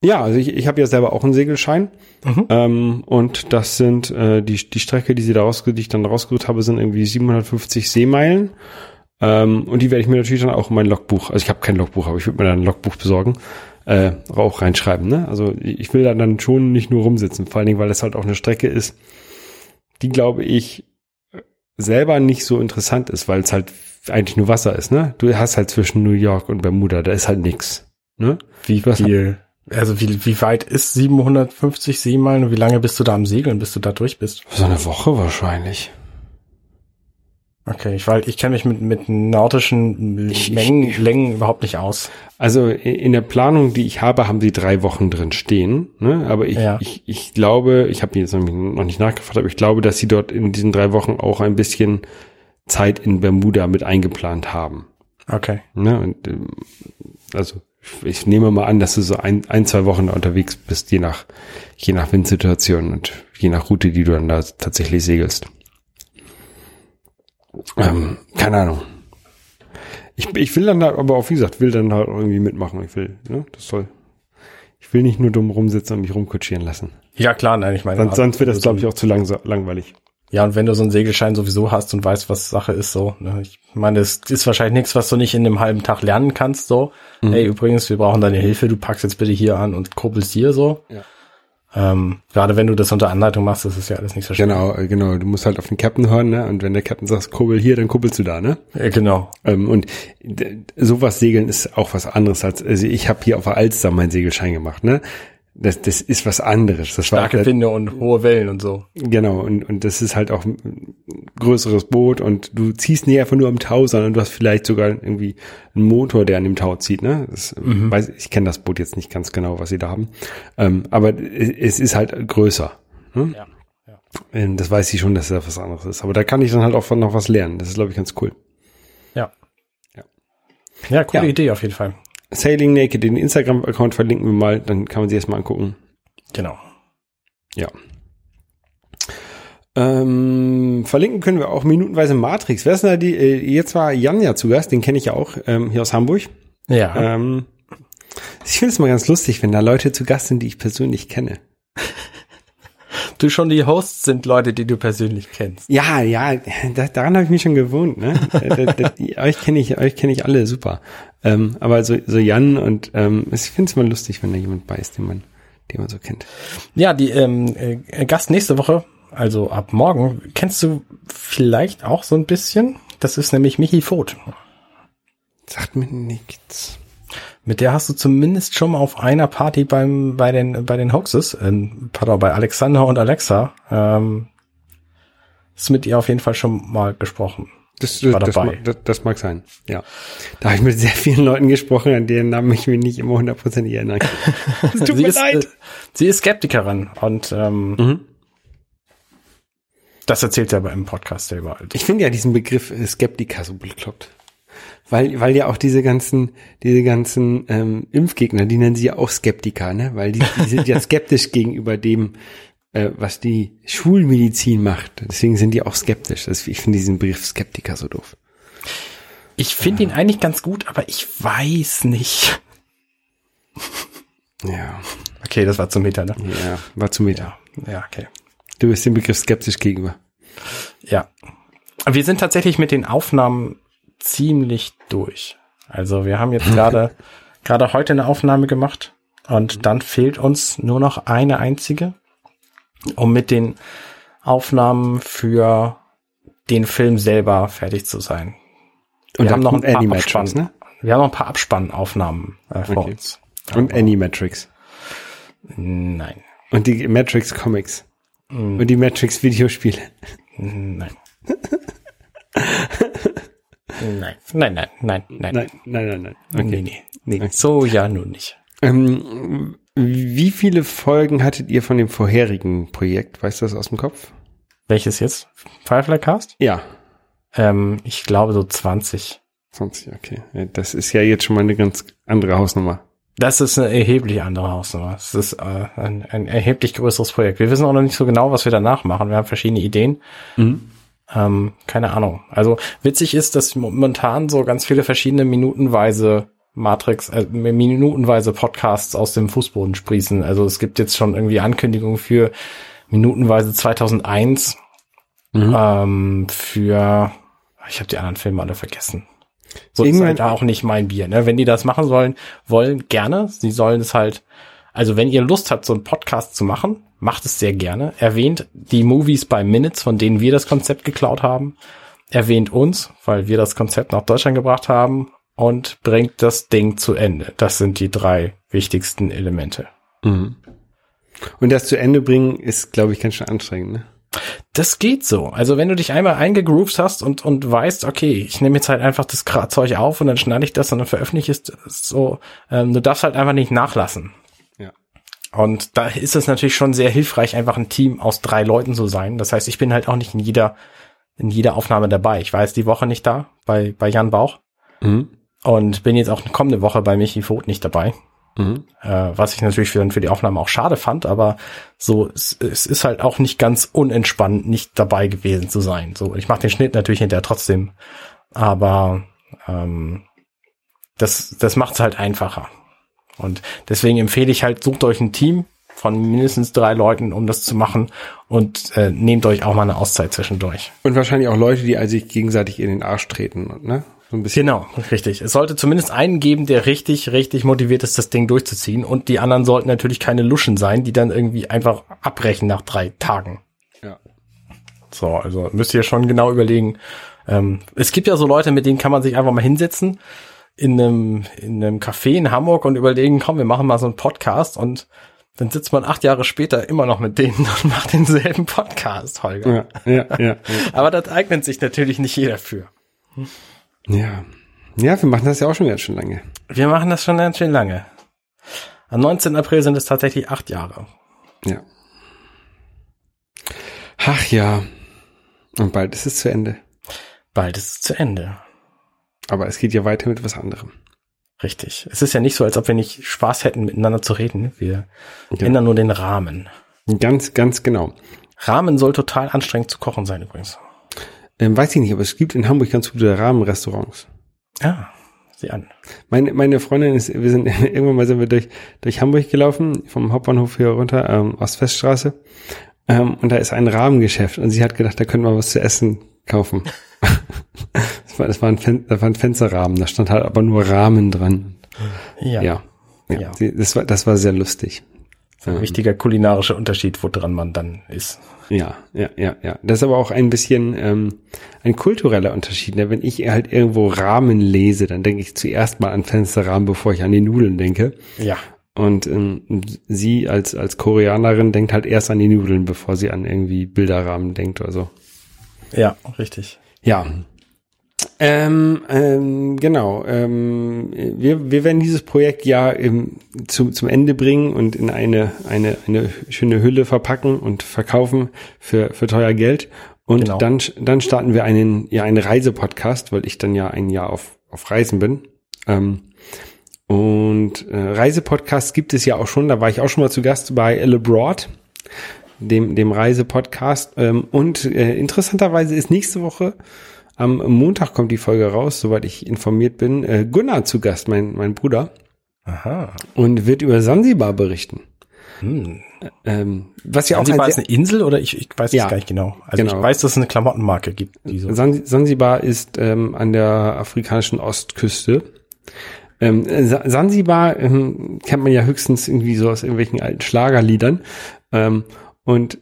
Ja, also ich, ich habe ja selber auch einen Segelschein. Mhm. Ähm, und das sind äh, die, die Strecke, die sie da rausge die ich dann rausgesucht habe, sind irgendwie 750 Seemeilen. Ähm, und die werde ich mir natürlich dann auch in mein Logbuch, also ich habe kein Logbuch, aber ich würde mir dann ein Logbuch besorgen, äh, auch reinschreiben. Ne? Also ich will da dann schon nicht nur rumsitzen, vor allen Dingen, weil das halt auch eine Strecke ist, die glaube ich selber nicht so interessant ist, weil es halt eigentlich nur Wasser ist. Ne? Du hast halt zwischen New York und Bermuda, da ist halt nix. Ne? Wie Was- viel? Also wie, wie weit ist 750 Seemeilen und wie lange bist du da am Segeln, bis du da durch bist? So eine Woche wahrscheinlich. Okay, ich, weil ich kenne mich mit, mit nautischen Ich- Mengen, ich- Längen überhaupt nicht aus. Also in der Planung, die ich habe, haben sie drei Wochen drin stehen. Ne? Aber ich, Ja. ich, ich glaube, ich habe jetzt noch nicht nachgefragt, aber ich glaube, dass sie dort in diesen drei Wochen auch ein bisschen Zeit in Bermuda mit eingeplant haben. Okay. Ne? Und, ähm, also ich, nehme mal an, dass du so ein, ein, zwei Wochen unterwegs bist, je nach, je nach Windsituation und je nach Route, die du dann da tatsächlich segelst. Ähm, keine Ahnung. Ich, ich will dann da, aber auch wie gesagt, will dann halt irgendwie mitmachen. Ich will, ne, das soll. Ich will nicht nur dumm rumsitzen und mich rumkutschieren lassen. Ja klar, nein, ich meine. Sonst, sonst wird das, so glaube ich, auch zu lang, langweilig. Ja, und wenn du so einen Segelschein sowieso hast und weißt, was Sache ist, so, ne, ich meine, es ist wahrscheinlich nichts, was du nicht in einem halben Tag lernen kannst, so. Mhm. Hey, übrigens, wir brauchen deine Hilfe, du packst jetzt bitte hier an und kurbelst hier so. Ja. Ähm, gerade wenn du das unter Anleitung machst, das ist ja alles nicht so schwer. Genau, äh, genau. Du musst halt auf den Captain hören, ne? Und wenn der Captain sagt, kurbel hier, dann kurbelst du da, ne? Äh, genau. Ähm, und sowas segeln ist auch was anderes als, also ich habe hier auf der Alster meinen Segelschein gemacht, ne? Das, das ist was anderes. Das Starke war, Winde und hohe Wellen und so. Genau, und, und das ist halt auch ein größeres Boot und du ziehst nicht einfach nur am Tau, sondern du hast vielleicht sogar irgendwie einen Motor, der an dem Tau zieht, ne? Das, weiß, ich kenne das Boot jetzt nicht ganz genau, was sie da haben. Ähm, aber es ist halt größer. Ne? Ja. ja. Ähm, Das weiß ich schon, dass das was anderes ist. Aber da kann ich dann halt auch von noch was lernen. Das ist, glaube ich, ganz cool. Ja. Ja. Ja, coole Ja. Idee auf jeden Fall. Sailing Naked, den Instagram-Account verlinken wir mal, dann kann man sich erstmal angucken. Genau. Ja. Ähm, verlinken können wir auch minutenweise Matrix. Wer ist denn da die? Äh, jetzt war Jan ja zu Gast, den kenne ich ja auch ähm, hier aus Hamburg. Ja. Ähm, ich finde es mal ganz lustig, wenn da Leute zu Gast sind, die ich persönlich kenne. Du schon die Hosts sind Leute, die du persönlich kennst. Ja, ja, da, daran habe ich mich schon gewohnt. Ne? Euch kenne ich, euch kenne ich alle super. Ähm, aber so, so Jan und ähm, ich finde es mal lustig, wenn da jemand bei ist, den man, den man so kennt. Ja, die ähm, äh, Gast nächste Woche, also ab morgen, kennst du vielleicht auch so ein bisschen. Das ist nämlich Michi Voth. Sagt mir nichts. Mit der hast du zumindest schon mal auf einer Party beim bei den bei den Hoaxes, äh, pardon, bei Alexander und Alexa, ähm, ist mit ihr auf jeden Fall schon mal gesprochen. Das, war das, das, das mag sein, ja. Da habe ich mit sehr vielen Leuten gesprochen, an deren Namen ich mich nicht immer hundertprozentig erinnern kann. Es tut sie mir ist, leid. Äh, sie ist Skeptikerin und ähm, Mhm. das erzählt sie aber im Podcast selber halt. Ich finde ja diesen Begriff äh, Skeptiker so bekloppt. Weil, weil ja auch diese ganzen, diese ganzen ähm, Impfgegner, die nennen sie ja auch Skeptiker, ne? Weil die, die sind ja skeptisch gegenüber dem, äh, was die Schulmedizin macht. Deswegen sind die auch skeptisch. Das, ich finde diesen Begriff Skeptiker so doof. Ich finde ihn eigentlich ganz gut, aber ich weiß nicht. Ja, Okay, das war zum Meter, ne? ja, war zu Meter. Ja, okay. Du bist dem Begriff skeptisch gegenüber. Ja. Wir sind tatsächlich mit den Aufnahmen ziemlich durch. Also wir haben jetzt gerade gerade heute eine Aufnahme gemacht und dann fehlt uns nur noch eine einzige, um mit den Aufnahmen für den Film selber fertig zu sein. Und wir haben noch ein paar Animatrix, Abspann, ne? wir haben noch ein paar Abspannaufnahmen äh, vor Okay. uns. Und Animatrix. Nein, Und die Matrix Comics. Und die Matrix Videospiele. nein. Nein, nein, nein, nein, nein. Nein, nein, nein, nein. Nee, Okay. nee, nee. So ja nun nicht. Ähm, wie viele Folgen hattet ihr von dem vorherigen Projekt? Weißt du das aus dem Kopf? Welches jetzt? Firefly Cast? Ja. Ähm, ich glaube so 20. 20, okay. Das ist ja jetzt schon mal eine ganz andere Hausnummer. Das ist eine erheblich andere Hausnummer. Es ist äh, ein, ein erheblich größeres Projekt. Wir wissen auch noch nicht so genau, was wir danach machen. Wir haben verschiedene Ideen. Ähm, keine Ahnung. Also witzig ist, dass momentan so ganz viele verschiedene minutenweise Matrix, äh, minutenweise Podcasts aus dem Fußboden sprießen. Also es gibt jetzt schon irgendwie Ankündigungen für minutenweise 2001, ähm, für, ich habe die anderen Filme alle vergessen. So ist halt auch nicht mein Bier. Ne? Wenn die das machen sollen, wollen gerne. Sie sollen es halt, also wenn ihr Lust habt, so einen Podcast zu machen, macht es sehr gerne. Erwähnt die Movies by Minutes, von denen wir das Konzept geklaut haben. Erwähnt uns, weil wir das Konzept nach Deutschland gebracht haben und bringt das Ding zu Ende. Das sind die drei wichtigsten Elemente. Und das zu Ende bringen ist, glaube ich, ganz schön anstrengend, ne? Das geht so. Also wenn du dich einmal eingegroovt hast und, und weißt, okay, ich nehme jetzt halt einfach das Zeug auf und dann schneide ich das und dann veröffentliche ich es so, ähm, du darfst halt einfach nicht nachlassen. Und da ist es natürlich schon sehr hilfreich, einfach ein Team aus drei Leuten zu sein. Das heißt, ich bin halt auch nicht in jeder, in jeder Aufnahme dabei. Ich war jetzt die Woche nicht da bei, bei Jan Bauch Mhm. und bin jetzt auch kommende Woche bei Michi Voth nicht dabei. Mhm. Äh, was ich natürlich für, für die Aufnahme auch schade fand, aber so, es, es ist halt auch nicht ganz unentspannt, nicht dabei gewesen zu sein. So, ich mache den Schnitt natürlich hinterher trotzdem, aber ähm, das, das macht es halt einfacher. Und deswegen empfehle ich halt, sucht euch ein Team von mindestens drei Leuten, um das zu machen und äh, nehmt euch auch mal eine Auszeit zwischendurch. Und wahrscheinlich auch Leute, die also sich gegenseitig in den Arsch treten, ne? So ein bisschen. Genau, richtig. Es sollte zumindest einen geben, der richtig, richtig motiviert ist, das Ding durchzuziehen. Und die anderen sollten natürlich keine Luschen sein, die dann irgendwie einfach abbrechen nach drei Tagen. Ja. So, also müsst ihr schon genau überlegen. Ähm, es gibt ja so Leute, mit denen kann man sich einfach mal hinsetzen in einem, in einem Café in Hamburg und überlegen, komm, wir machen mal so einen Podcast und dann sitzt man acht Jahre später immer noch mit denen und macht denselben Podcast, Holger. Ja, ja, ja. Aber das eignet sich natürlich nicht jeder für. Ja. Ja, wir machen das ja auch schon ganz schön lange. Wir machen das schon ganz schön lange. Am 19. April sind es tatsächlich acht Jahre. Ja. Ach ja. Und bald ist es zu Ende. Bald ist es zu Ende. Aber es geht ja weiter mit was anderem. Richtig. Es ist ja nicht so, als ob wir nicht Spaß hätten, miteinander zu reden. Wir Ja. ändern nur den Rahmen. Ganz, ganz genau. Rahmen soll total anstrengend zu kochen sein übrigens. Ähm, weiß ich nicht, aber es gibt in Hamburg ganz gute Rahmenrestaurants. Ja, sieh an. Meine, meine Freundin ist, wir sind, irgendwann mal sind wir durch, durch Hamburg gelaufen, vom Hauptbahnhof hier runter, ähm, Ostweststraße. Ähm, und da ist ein Rahmengeschäft und sie hat gedacht, da könnte man was zu essen kaufen. das, war, das, war ein Fen das war ein Fensterrahmen, da stand halt aber nur Rahmen dran. Ja. Ja. ja. Ja. Das, war, das war sehr lustig. Ein wichtiger kulinarischer Unterschied, woran man dann ist. Ja, ja, ja, ja. Das ist aber auch ein bisschen ähm, ein kultureller Unterschied. Ne? Wenn ich halt irgendwo Rahmen lese, dann denke ich zuerst mal an Fensterrahmen, bevor ich an die Nudeln denke. Ja. Und ähm, sie als als Koreanerin denkt halt erst an die Nudeln, bevor sie an irgendwie Bilderrahmen denkt oder so. Ja, richtig. Ja. Ähm, ähm, genau. Ähm, wir, wir werden dieses Projekt ja im, zum, zum Ende bringen und in eine, eine, eine schöne Hülle verpacken und verkaufen für, für teuer Geld. Und Genau. dann, dann starten wir einen, ja, einen Reisepodcast, weil ich dann ja ein Jahr auf, auf Reisen bin. Ähm, und äh, Reisepodcasts gibt es ja auch schon, da war ich auch schon mal zu Gast bei Elle Broad, dem, dem Reisepodcast. Ähm, und äh, interessanterweise ist nächste Woche am Montag kommt die Folge raus, soweit ich informiert bin, äh, Gunnar zu Gast, mein, mein Bruder, Aha. und wird über Sansibar berichten. Hm. Ähm, was ja auch Sansibar ein ist eine Insel oder ich, ich weiß Ja. es gar nicht genau. Also Genau. ich weiß, dass es eine Klamottenmarke gibt, so. San- Sansibar ist ähm, an der afrikanischen Ostküste. Ähm, Sa- Sansibar ähm, kennt man ja höchstens irgendwie so aus irgendwelchen alten Schlagerliedern. Ähm, und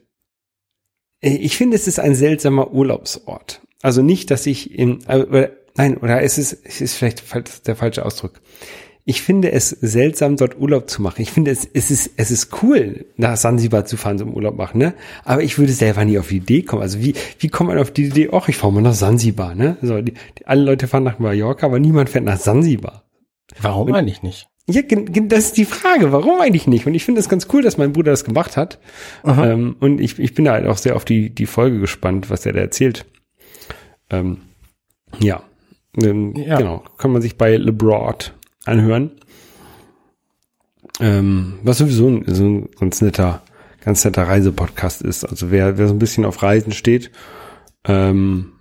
äh, ich finde, es ist ein seltsamer Urlaubsort. Also nicht, dass ich in, äh, oder, nein, oder es ist, es ist vielleicht der falsche Ausdruck. Ich finde es seltsam, dort Urlaub zu machen. Ich finde es, es ist, es ist cool, nach Sansibar zu fahren, zum Urlaub machen, ne? Aber ich würde selber nie auf die Idee kommen. Also wie, wie kommt man auf die Idee, ach, ich fahre mal nach Sansibar, ne? So, die, die, alle Leute fahren nach Mallorca, aber niemand fährt nach Sansibar. Warum eigentlich nicht? Ja, das ist die Frage. Warum eigentlich nicht? Und ich finde es ganz cool, dass mein Bruder das gemacht hat. Ähm, und ich, ich bin da halt auch sehr auf die, die Folge gespannt, was der da erzählt. Ähm, ja. Ähm, Ja. Genau. Kann man sich bei LeBroad anhören. Ähm, was sowieso ein, so ein ganz netter, ganz netter Reisepodcast ist. Also wer, wer so ein bisschen auf Reisen steht, ähm,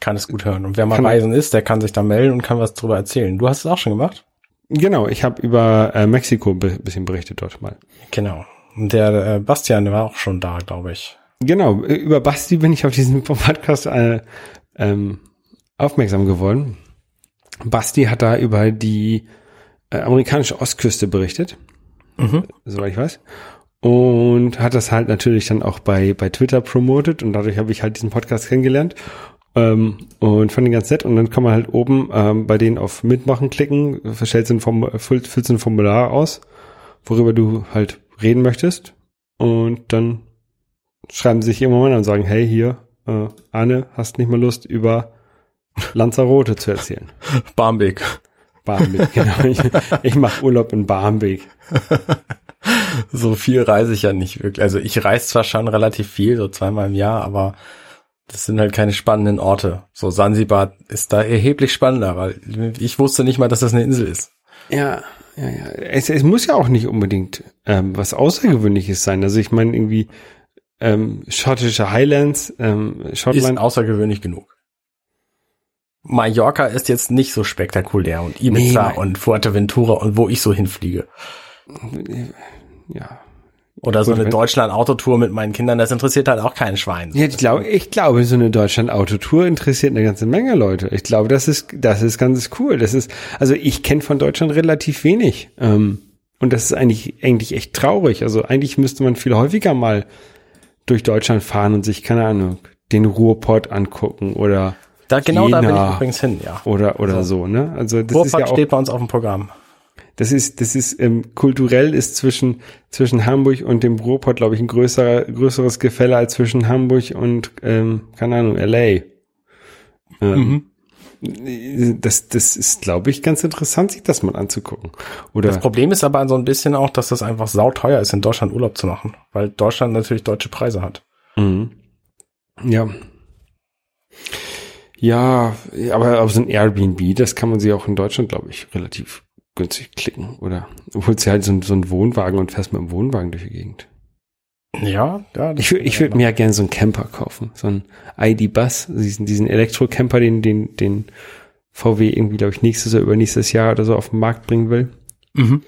Kann es gut hören. Und wer mal reisen ist, der kann sich da melden und kann was drüber erzählen. Du hast es auch schon gemacht? Genau, ich habe über äh, Mexiko ein bisschen berichtet dort mal. Genau. Der äh, Bastian, der war auch schon da, glaube ich. Genau, über Basti bin ich auf diesen Podcast äh, ähm, aufmerksam geworden. Basti hat da über die äh, amerikanische Ostküste berichtet, Mhm. soweit ich weiß. Und hat das halt natürlich dann auch bei, bei Twitter promotet und dadurch habe ich halt diesen Podcast kennengelernt. Ähm, und fand ihn ganz nett. Und dann kann man halt oben ähm, bei denen auf Mitmachen klicken, verstellst ein Form füll- füllst ein Formular aus, worüber du halt reden möchtest. Und dann schreiben sie sich irgendwann an und sagen, hey, hier, äh, Arne, hast nicht mal Lust, über Lanzarote zu erzählen. Barmbek. Barmbek, genau. Ich, ich mache Urlaub in Barmbek. So viel reise ich ja nicht wirklich. Also ich reise zwar schon relativ viel, so zweimal im Jahr, aber das sind halt keine spannenden Orte. So Sansibar ist da erheblich spannender, weil ich wusste nicht mal, dass das eine Insel ist. Ja, ja, ja. Es, es muss ja auch nicht unbedingt ähm, was Außergewöhnliches sein. Also ich meine irgendwie ähm, schottische Highlands, ähm, Ist Schottland. außergewöhnlich genug. Mallorca ist jetzt nicht so spektakulär und Ibiza Nee, und Fuerteventura und wo ich so hinfliege. Ja. Oder so eine Deutschland-Autotour mit meinen Kindern, das interessiert halt auch keinen Schwein. Ja, ich glaube, ich glaube, so eine Deutschland-Autotour interessiert eine ganze Menge Leute. Ich glaube, das ist, das ist ganz cool. Das ist, also ich kenne von Deutschland relativ wenig. Ähm, und das ist eigentlich, eigentlich echt traurig. Also eigentlich müsste man viel häufiger mal durch Deutschland fahren und sich, keine Ahnung, den Ruhrpott angucken oder, Da genau da bin Jena. ich übrigens hin, ja. oder, oder so, ne? Also das ist Ruhrpott ja auch, steht bei uns auf dem Programm. Das ist, das ist, ähm, kulturell ist zwischen, zwischen Hamburg und dem Ruhrpott, glaube ich, ein größerer, größeres Gefälle als zwischen Hamburg und, ähm, keine Ahnung, LA. Ähm, Das, das ist, glaube ich, ganz interessant, sich das mal anzugucken. Oder, Das Problem ist aber so ein bisschen auch, dass das einfach sauteuer ist, in Deutschland Urlaub zu machen, weil Deutschland natürlich deutsche Preise hat. Mhm. Ja. Ja, aber auf so ein Airbnb, das kann man sich auch in Deutschland, glaube ich, relativ günstig klicken. Oder du holst dir halt so, so einen Wohnwagen und fährst mit dem Wohnwagen durch die Gegend. Ja, ja. Ich würde ich würd mir ja gerne so einen Camper kaufen. So einen ID-Bus, diesen, diesen Elektro-Camper, den, den, den VW irgendwie, glaube ich, nächstes oder übernächstes Jahr oder so auf den Markt bringen will. Mhm.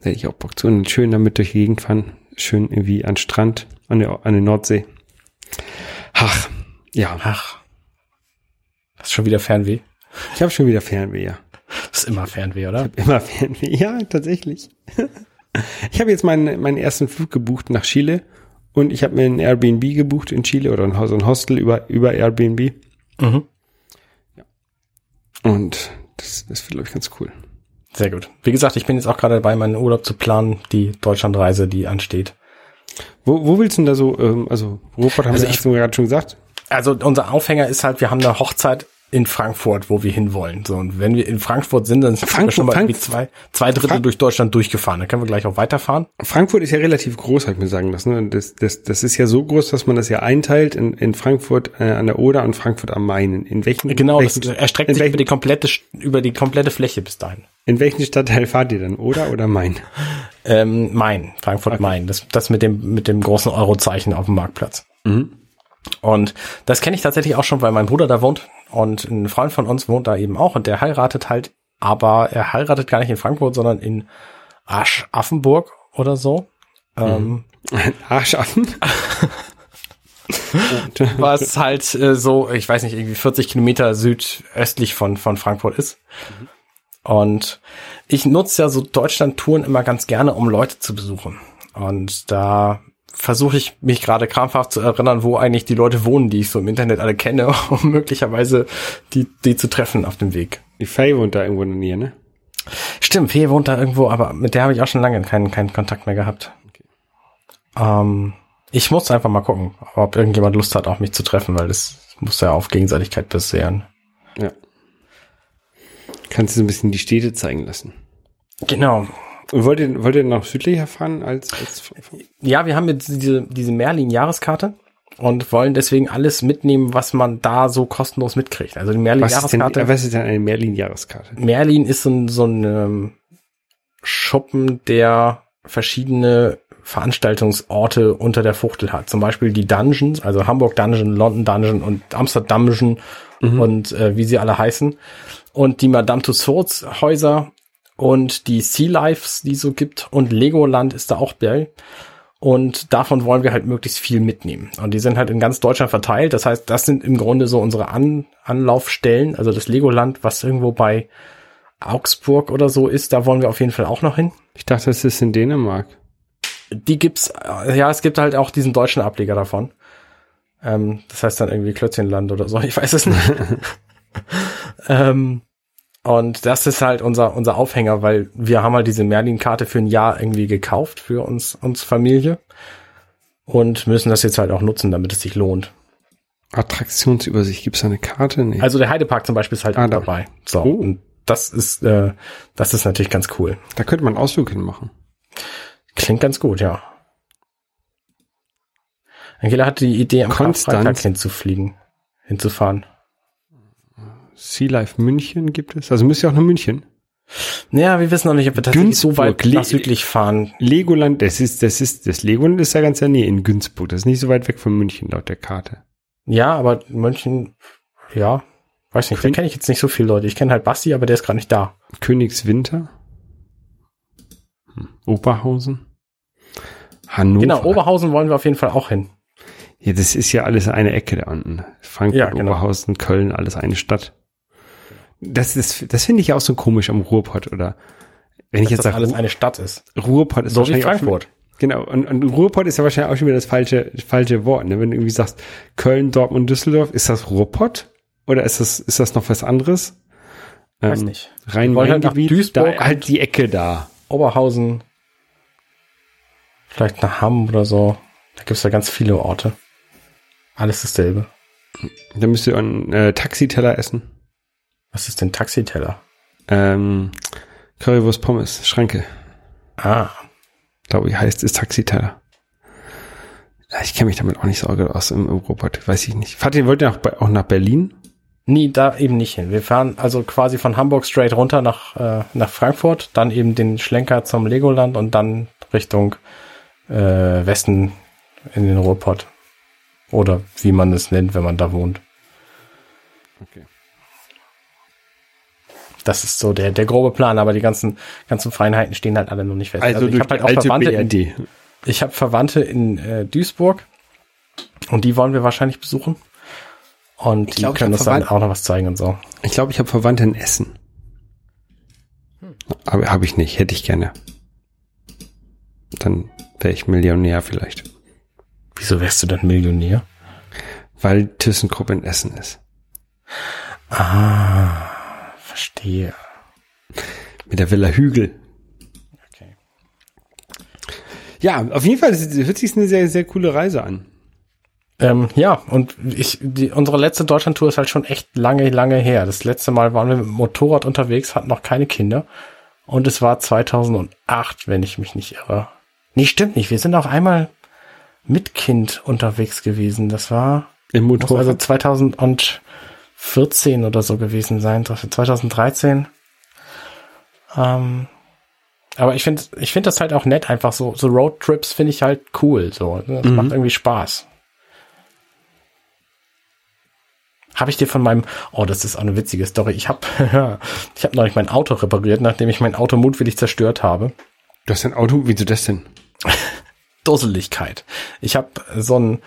Da hätte ich auch Bock zu. Und schön damit durch die Gegend fahren. Schön irgendwie an Strand, an der, an der Nordsee. Ach, ja. Ach. Das ist schon wieder Fernweh. Ich habe schon wieder Fernweh, ja. Immer Fernweh, oder? Immer Fernweh, ja, tatsächlich. Ich habe jetzt meinen, meinen ersten Flug gebucht nach Chile und ich habe mir ein Airbnb gebucht in Chile oder ein Haus und Hostel über, über Airbnb. Mhm. Und das, das wird, glaube ich, ganz cool. Sehr gut. Wie gesagt, ich bin jetzt auch gerade dabei, meinen Urlaub zu planen, die Deutschlandreise, die ansteht. Wo, wo willst du denn da so, ähm, also Ruhrpott haben Also wir ich- gerade schon gesagt. Also unser Aufhänger ist halt, wir haben eine Hochzeit in Frankfurt, wo wir hinwollen. So, und wenn wir in Frankfurt sind, dann sind wir Frankfurt- schon mal Frank- irgendwie zwei, zwei Drittel Frank- durch Deutschland durchgefahren. Dann können wir gleich auch weiterfahren. Frankfurt ist ja relativ groß, habe ich mir sagen lassen. ne? Das, das, das ist ja so groß, dass man das ja einteilt in, in Frankfurt äh, an der Oder und Frankfurt am Main. In welchen, Genau, das welchen, erstreckt in sich welchen, über die komplette, über die komplette Fläche bis dahin. in welchen Stadtteil fahrt ihr dann? Oder oder Main? Ähm, Main, Frankfurt Main. Das, das mit dem, mit dem großen Eurozeichen auf dem Marktplatz. Und das kenne ich tatsächlich auch schon, weil mein Bruder da wohnt und ein Freund von uns wohnt da eben auch und der heiratet halt, aber er heiratet gar nicht in Frankfurt, sondern in Aschaffenburg oder so. Ähm, Arschaffen? was halt äh, so, ich weiß nicht, irgendwie 40 Kilometer südöstlich von, von Frankfurt ist. Und ich nutze ja so Deutschland-Touren immer ganz gerne, um Leute zu besuchen. Und da versuche ich mich gerade krampfhaft zu erinnern, wo eigentlich die Leute wohnen, die ich so im Internet alle kenne, um möglicherweise die, die zu treffen auf dem Weg. Die Faye wohnt da irgendwo in der Nähe, ne? Stimmt, Fee wohnt da irgendwo, aber mit der habe ich auch schon lange keinen, keinen Kontakt mehr gehabt. Ähm, ich muss einfach mal gucken, ob irgendjemand Lust hat, auch mich zu treffen, weil das muss ja auf Gegenseitigkeit basieren. Ja. Kannst du so ein bisschen die Städte zeigen lassen. Genau. Wollt ihr, wollt ihr noch südlicher fahren als, als Ja, wir haben jetzt diese, diese Merlin-Jahreskarte und wollen deswegen alles mitnehmen, was man da so kostenlos mitkriegt. Also die was Merlin-Jahreskarte. was ist denn eine Merlin-Jahreskarte? Merlin ist so ein, so ein ähm, Schuppen, der verschiedene Veranstaltungsorte unter der Fuchtel hat. Zum Beispiel die Dungeons, also Hamburg Dungeon, London Dungeon und Amsterdam Dungeon und äh, wie sie alle heißen. Und die Madame Tussauds Häuser und die Sea Lives, die es so gibt. Und Legoland ist da auch bei. Und davon wollen wir halt möglichst viel mitnehmen. Und die sind halt in ganz Deutschland verteilt. Das heißt, das sind im Grunde so unsere An Anlaufstellen. Also das Legoland, was irgendwo bei Augsburg oder so ist, da wollen wir auf jeden Fall auch noch hin. Ich dachte, das ist in Dänemark. Die gibt's, ja, es gibt halt auch diesen deutschen Ableger davon. Ähm, das heißt dann irgendwie Klötzchenland oder so, ich weiß es nicht. ähm, und das ist halt unser, unser Aufhänger, weil wir haben halt diese Merlin-Karte für ein Jahr irgendwie gekauft für uns, uns Familie. Und müssen das jetzt halt auch nutzen, damit es sich lohnt. Attraktionsübersicht. Gibt's da eine Karte? Nee. Also der Heidepark zum Beispiel ist halt Ah, auch da. dabei. So. Oh. Und das ist, äh, das ist natürlich ganz cool. da könnte man einen Ausflug hinmachen. Klingt ganz gut, ja. Angela hatte die Idee, am Konstanz. Karfreitag hinzufliegen, hinzufahren. Sea Life München gibt es. Also müsst ihr auch nach München. Ja, wir wissen noch nicht, ob wir tatsächlich so weit Günzburg, nach südlich fahren. Legoland, das ist, das ist, das Legoland ist ja ganz in der Nähe in Günzburg. Das ist nicht so weit weg von München laut der Karte. Ja, aber München, ja, weiß nicht, da Kön- kenne ich jetzt nicht so viele Leute. Ich kenne halt Basti, aber der ist gerade nicht da. Königswinter. Hm. Oberhausen. Hannover. Genau, Oberhausen wollen wir auf jeden Fall auch hin. Ja, das ist ja alles eine Ecke da unten. Frankfurt, Ja, genau. Oberhausen, Köln, alles eine Stadt. Das ist, das finde ich auch so komisch am Ruhrpott, oder? Wenn ich Dass jetzt das sage, alles eine Stadt ist. Ruhrpott ist So wie wahrscheinlich auch schon- Frankfurt. Genau, und, und Ruhrpott ist ja wahrscheinlich auch schon wieder das falsche, falsche Wort. Ne? Wenn du irgendwie sagst, Köln, Dortmund, Düsseldorf, ist das Ruhrpott? Oder ist das, ist das noch was anderes? Weiß Ähm, nicht. halt nach Rhein-Main-Gebiet, Duisburg da, halt die Ecke da. Oberhausen, vielleicht nach Hamm oder so. Da gibt's ja ganz viele Orte. Alles dasselbe. Da müsst ihr einen äh, Taxiteller essen. Was ist denn Taxiteller? Ähm, Currywurst Pommes, Schranke. Ah, glaube ich, heißt es Taxiteller. Ich kenne mich damit auch nicht so gut aus im Ruhrpott, weiß ich nicht. Fahrt ihr, wollt ihr auch, nach Berlin? nie, da eben nicht hin. Wir fahren also quasi von Hamburg straight runter nach, äh, nach Frankfurt, dann eben den Schlenker zum Legoland und dann Richtung äh, Westen in den Ruhrpott. Oder wie man es nennt, wenn man da wohnt. Okay. Das ist so der, der grobe Plan, aber die ganzen, ganzen Feinheiten stehen halt alle noch nicht fest. Also, ich durch habe halt auch Verwandte in, BRD. Ich habe Verwandte in äh, Duisburg und die wollen wir wahrscheinlich besuchen. Und die glaub, ich können uns dann auch noch was zeigen und so. Ich glaube, ich habe Verwandte in Essen. Aber habe ich nicht, hätte ich gerne. Dann wäre ich Millionär vielleicht. Wieso wärst du dann Millionär? Weil ThyssenKrupp in Essen ist. Ah, verstehe. Mit der Villa Hügel. Okay. Ja, auf jeden Fall hört sich eine sehr, sehr coole Reise an. Ähm, ja, und ich, die, unsere letzte Deutschlandtour ist halt schon echt lange, lange her. Das letzte Mal waren wir mit dem Motorrad unterwegs, hatten noch keine Kinder. Und es war 2008, wenn ich mich nicht irre. Nee, stimmt nicht. Wir sind auch einmal mit Kind unterwegs gewesen. Das war Im muss Motorrad. also 2014 oder so gewesen sein. 2013. Ähm, aber ich finde, ich finde das halt auch nett, einfach so, so Roadtrips finde ich halt cool, so. Das Mhm. macht irgendwie Spaß. Habe ich dir von meinem, oh, das ist auch eine witzige Story. Ich habe, ich habe neulich mein Auto repariert, nachdem ich mein Auto mutwillig zerstört habe. Du hast ein Auto, wieso das denn? Dusseligkeit. Ich habe so einen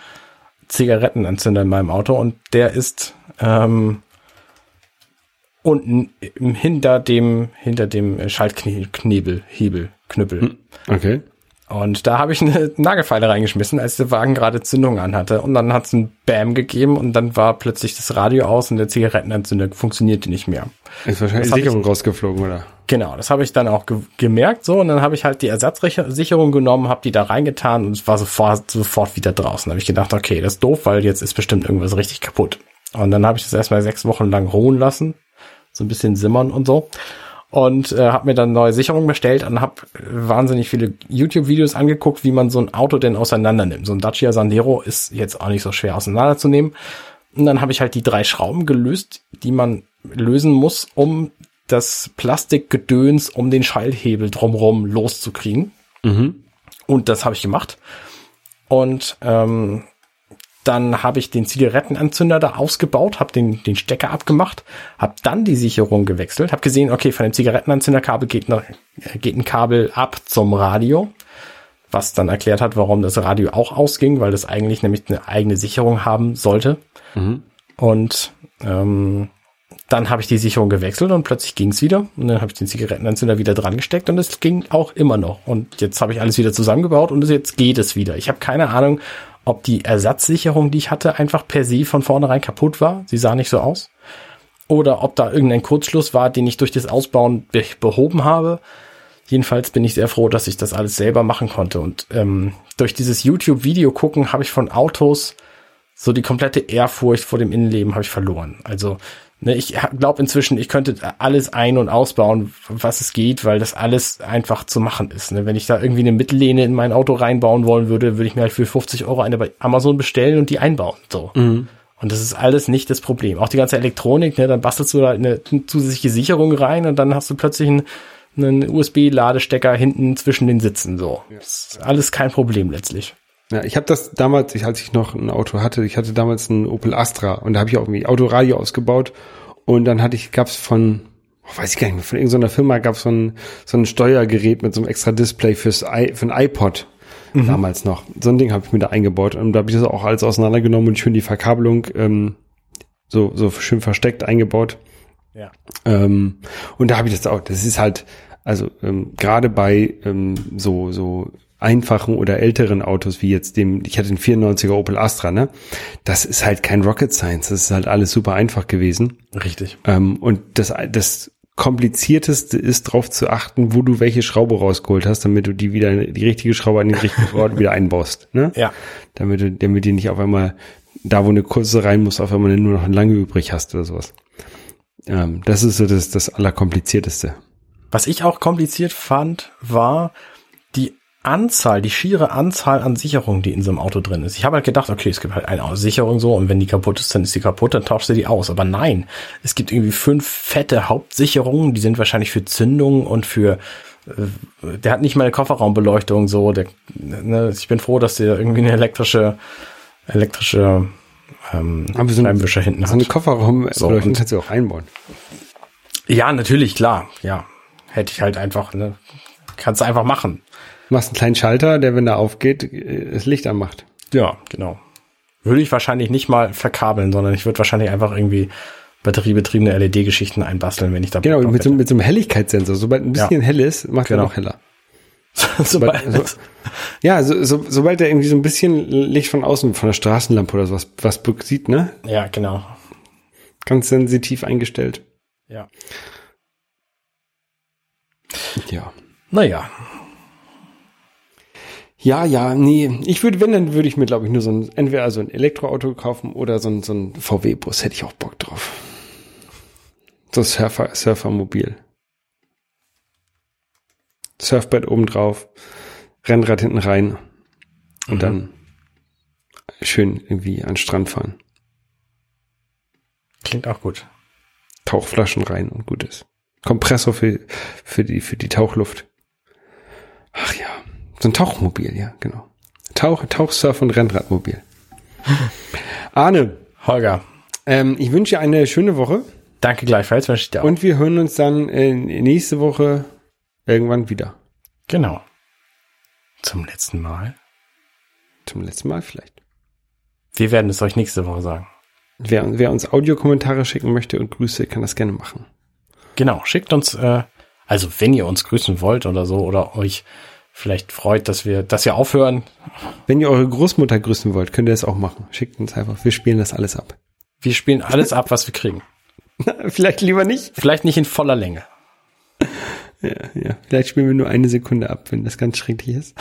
Zigarettenanzünder in meinem Auto und der ist ähm, unten hinter dem hinter dem Schaltknebel, Hebel, Knüppel. Okay. Und da habe ich eine Nagelfeile reingeschmissen, als der Wagen gerade Zündung anhatte. Und dann hat es ein Bam gegeben und dann war plötzlich das Radio aus und der Zigarettenanzünder funktionierte nicht mehr. Ist wahrscheinlich die Sicherung rausgeflogen, oder? Genau, das habe ich dann auch ge gemerkt so und dann habe ich halt die Ersatzsicherung genommen, habe die da reingetan und es war sofort, sofort wieder draußen. Da habe ich gedacht, okay, das ist doof, weil jetzt ist bestimmt irgendwas richtig kaputt. Und dann habe ich das erstmal sechs Wochen lang ruhen lassen, so ein bisschen simmern und so. Und äh, habe mir dann neue Sicherungen bestellt und habe wahnsinnig viele YouTube-Videos angeguckt, wie man so ein Auto denn auseinander nimmt. So ein Dacia Sandero ist jetzt auch nicht so schwer auseinanderzunehmen. Und dann habe ich halt die drei Schrauben gelöst, die man lösen muss, um das Plastikgedöns um den Schalthebel drumherum loszukriegen. Und das habe ich gemacht. Und ähm, dann habe ich den Zigarettenanzünder da ausgebaut, habe den, den Stecker abgemacht, habe dann die Sicherung gewechselt, habe gesehen, okay, von dem Zigarettenanzünderkabel geht, noch, äh, geht ein Kabel ab zum Radio, was dann erklärt hat, warum das Radio auch ausging, weil das eigentlich nämlich eine eigene Sicherung haben sollte. Und ähm, dann habe ich die Sicherung gewechselt und plötzlich ging es wieder. Und dann habe ich den Zigarettenanzünder wieder dran gesteckt und es ging auch immer noch. Und jetzt habe ich alles wieder zusammengebaut und jetzt geht es wieder. Ich habe keine Ahnung, ob die Ersatzsicherung, die ich hatte, einfach per se von vornherein kaputt war. Sie sah nicht so aus. Oder ob da irgendein Kurzschluss war, den ich durch das Ausbauen be behoben habe. Jedenfalls bin ich sehr froh, dass ich das alles selber machen konnte. Und ähm, durch dieses YouTube-Video gucken habe ich von Autos so die komplette Ehrfurcht vor dem Innenleben habe ich verloren. Also ne, ich glaube inzwischen, ich könnte alles ein- und ausbauen, was es geht, weil das alles einfach zu machen ist. Ne? Wenn ich da irgendwie eine Mittellehne in mein Auto reinbauen wollen würde, würde ich mir halt für 50 Euro eine bei Amazon bestellen und die einbauen. So. Und das ist alles nicht das Problem. Auch die ganze Elektronik, ne, dann bastelst du da eine zusätzliche Sicherung rein und dann hast du plötzlich einen, einen USB-Ladestecker hinten zwischen den Sitzen. So. Das ist alles kein Problem letztlich. Ja, ich habe das damals, ich, als ich noch ein Auto hatte, ich hatte damals ein Opel Astra und da habe ich auch irgendwie Autoradio ausgebaut und dann hatte ich, gab's von, oh, weiß ich gar nicht mehr, von irgendeiner Firma gab's so ein, so ein Steuergerät mit so einem extra Display fürs I, für ein iPod. Damals noch. So ein Ding habe ich mir da eingebaut und da habe ich das auch alles auseinandergenommen und schön die Verkabelung ähm, so, so schön versteckt eingebaut. Ja. Ähm, und da habe ich das auch, das ist halt, also ähm, gerade bei ähm, so, so einfachen oder älteren Autos wie jetzt dem, ich hatte den 94er Opel Astra, ne? Das ist halt kein Rocket Science, das ist halt alles super einfach gewesen. Richtig. Ähm, und das, das komplizierteste ist darauf zu achten, wo du welche Schraube rausgeholt hast, damit du die wieder, die richtige Schraube an den richtigen Ort wieder einbaust, ne? Ja. Damit du, damit die nicht auf einmal, da wo eine kurze rein muss, auf einmal nur noch eine lange übrig hast oder sowas. Ähm, das ist so das, das Allerkomplizierteste. Was ich auch kompliziert fand, war Anzahl, die schiere Anzahl an Sicherungen, die in so einem Auto drin ist. Ich habe halt gedacht, okay, es gibt halt eine Sicherung so und wenn die kaputt ist, dann ist die kaputt, dann tauschst du die aus. Aber nein, es gibt irgendwie fünf fette Hauptsicherungen, die sind wahrscheinlich für Zündung und für äh, der hat nicht mal eine Kofferraumbeleuchtung so. Der, ne, ich bin froh, dass der irgendwie eine elektrische elektrische ähm, Aber so, ein, Scheibenwischer hinten so eine hat. So, Beleuchtung und- kannst du auch einbauen. Ja, natürlich, klar. Ja, hätte ich halt einfach, ne, kannst du einfach machen. Du machst einen kleinen Schalter, der, wenn er aufgeht, äh, das Licht anmacht. Ja, genau. Würde ich wahrscheinlich nicht mal verkabeln, sondern ich würde wahrscheinlich einfach irgendwie batteriebetriebene LED-Geschichten einbasteln, wenn ich da Genau, mit so, mit so einem Helligkeitssensor. Sobald ein bisschen Ja. hell ist, macht er Genau. noch heller. Sobald, so, ja, so, so, sobald er irgendwie so ein bisschen Licht von außen, von der Straßenlampe oder sowas, was sieht, ne? ja, genau. Ganz sensitiv eingestellt. Ja. Ja. Naja, Ja, ja, nee. Ich würde, wenn, dann würde ich mir, glaube ich, nur so ein, entweder so ein Elektroauto kaufen oder so ein, so ein VW-Bus. Hätte ich auch Bock drauf. So Surfer, Surfermobil. Surfbrett oben drauf, Rennrad hinten rein und dann schön irgendwie an den Strand fahren. klingt auch gut. Tauchflaschen rein und gut ist. Kompressor für, für die, für die Tauchluft. Ach ja. So ein Tauchmobil, ja, genau. Tauch, Tauchsurf und Rennradmobil. Arne, Holger, ähm, ich wünsche dir eine schöne Woche danke gleichfalls, wünsche ich dir auch. und wir hören uns dann äh, nächste Woche irgendwann wieder. genau. Zum letzten Mal. Zum letzten Mal vielleicht. Wir werden es euch nächste Woche sagen. Wer, wer uns Audiokommentare schicken möchte und Grüße, kann das gerne machen. Genau, schickt uns, äh, also wenn ihr uns grüßen wollt oder so, oder euch vielleicht freut, dass wir, dass wir aufhören. Wenn ihr eure Großmutter grüßen wollt, könnt ihr das auch machen. Schickt uns einfach. Wir spielen das alles ab. Wir spielen alles ab, was wir kriegen. vielleicht lieber nicht. Vielleicht nicht in voller Länge. Ja, ja. Vielleicht spielen wir nur eine Sekunde ab, wenn das ganz schrecklich ist.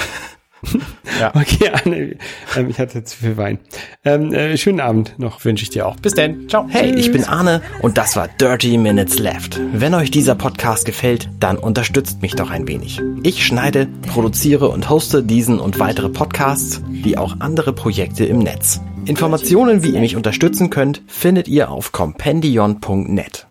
Ja. Okay, Anne, ähm, ich hatte zu viel Wein. Ähm, äh, schönen Abend noch. Wünsche ich dir auch. Bis denn. Ciao. Hey, ich bin Arne und das war Dirty Minutes Left. Wenn euch dieser Podcast gefällt, dann unterstützt mich doch ein wenig. Ich schneide, produziere und hoste diesen und weitere Podcasts, wie auch andere Projekte im Netz. Informationen, wie ihr mich unterstützen könnt, findet ihr auf compendion.net.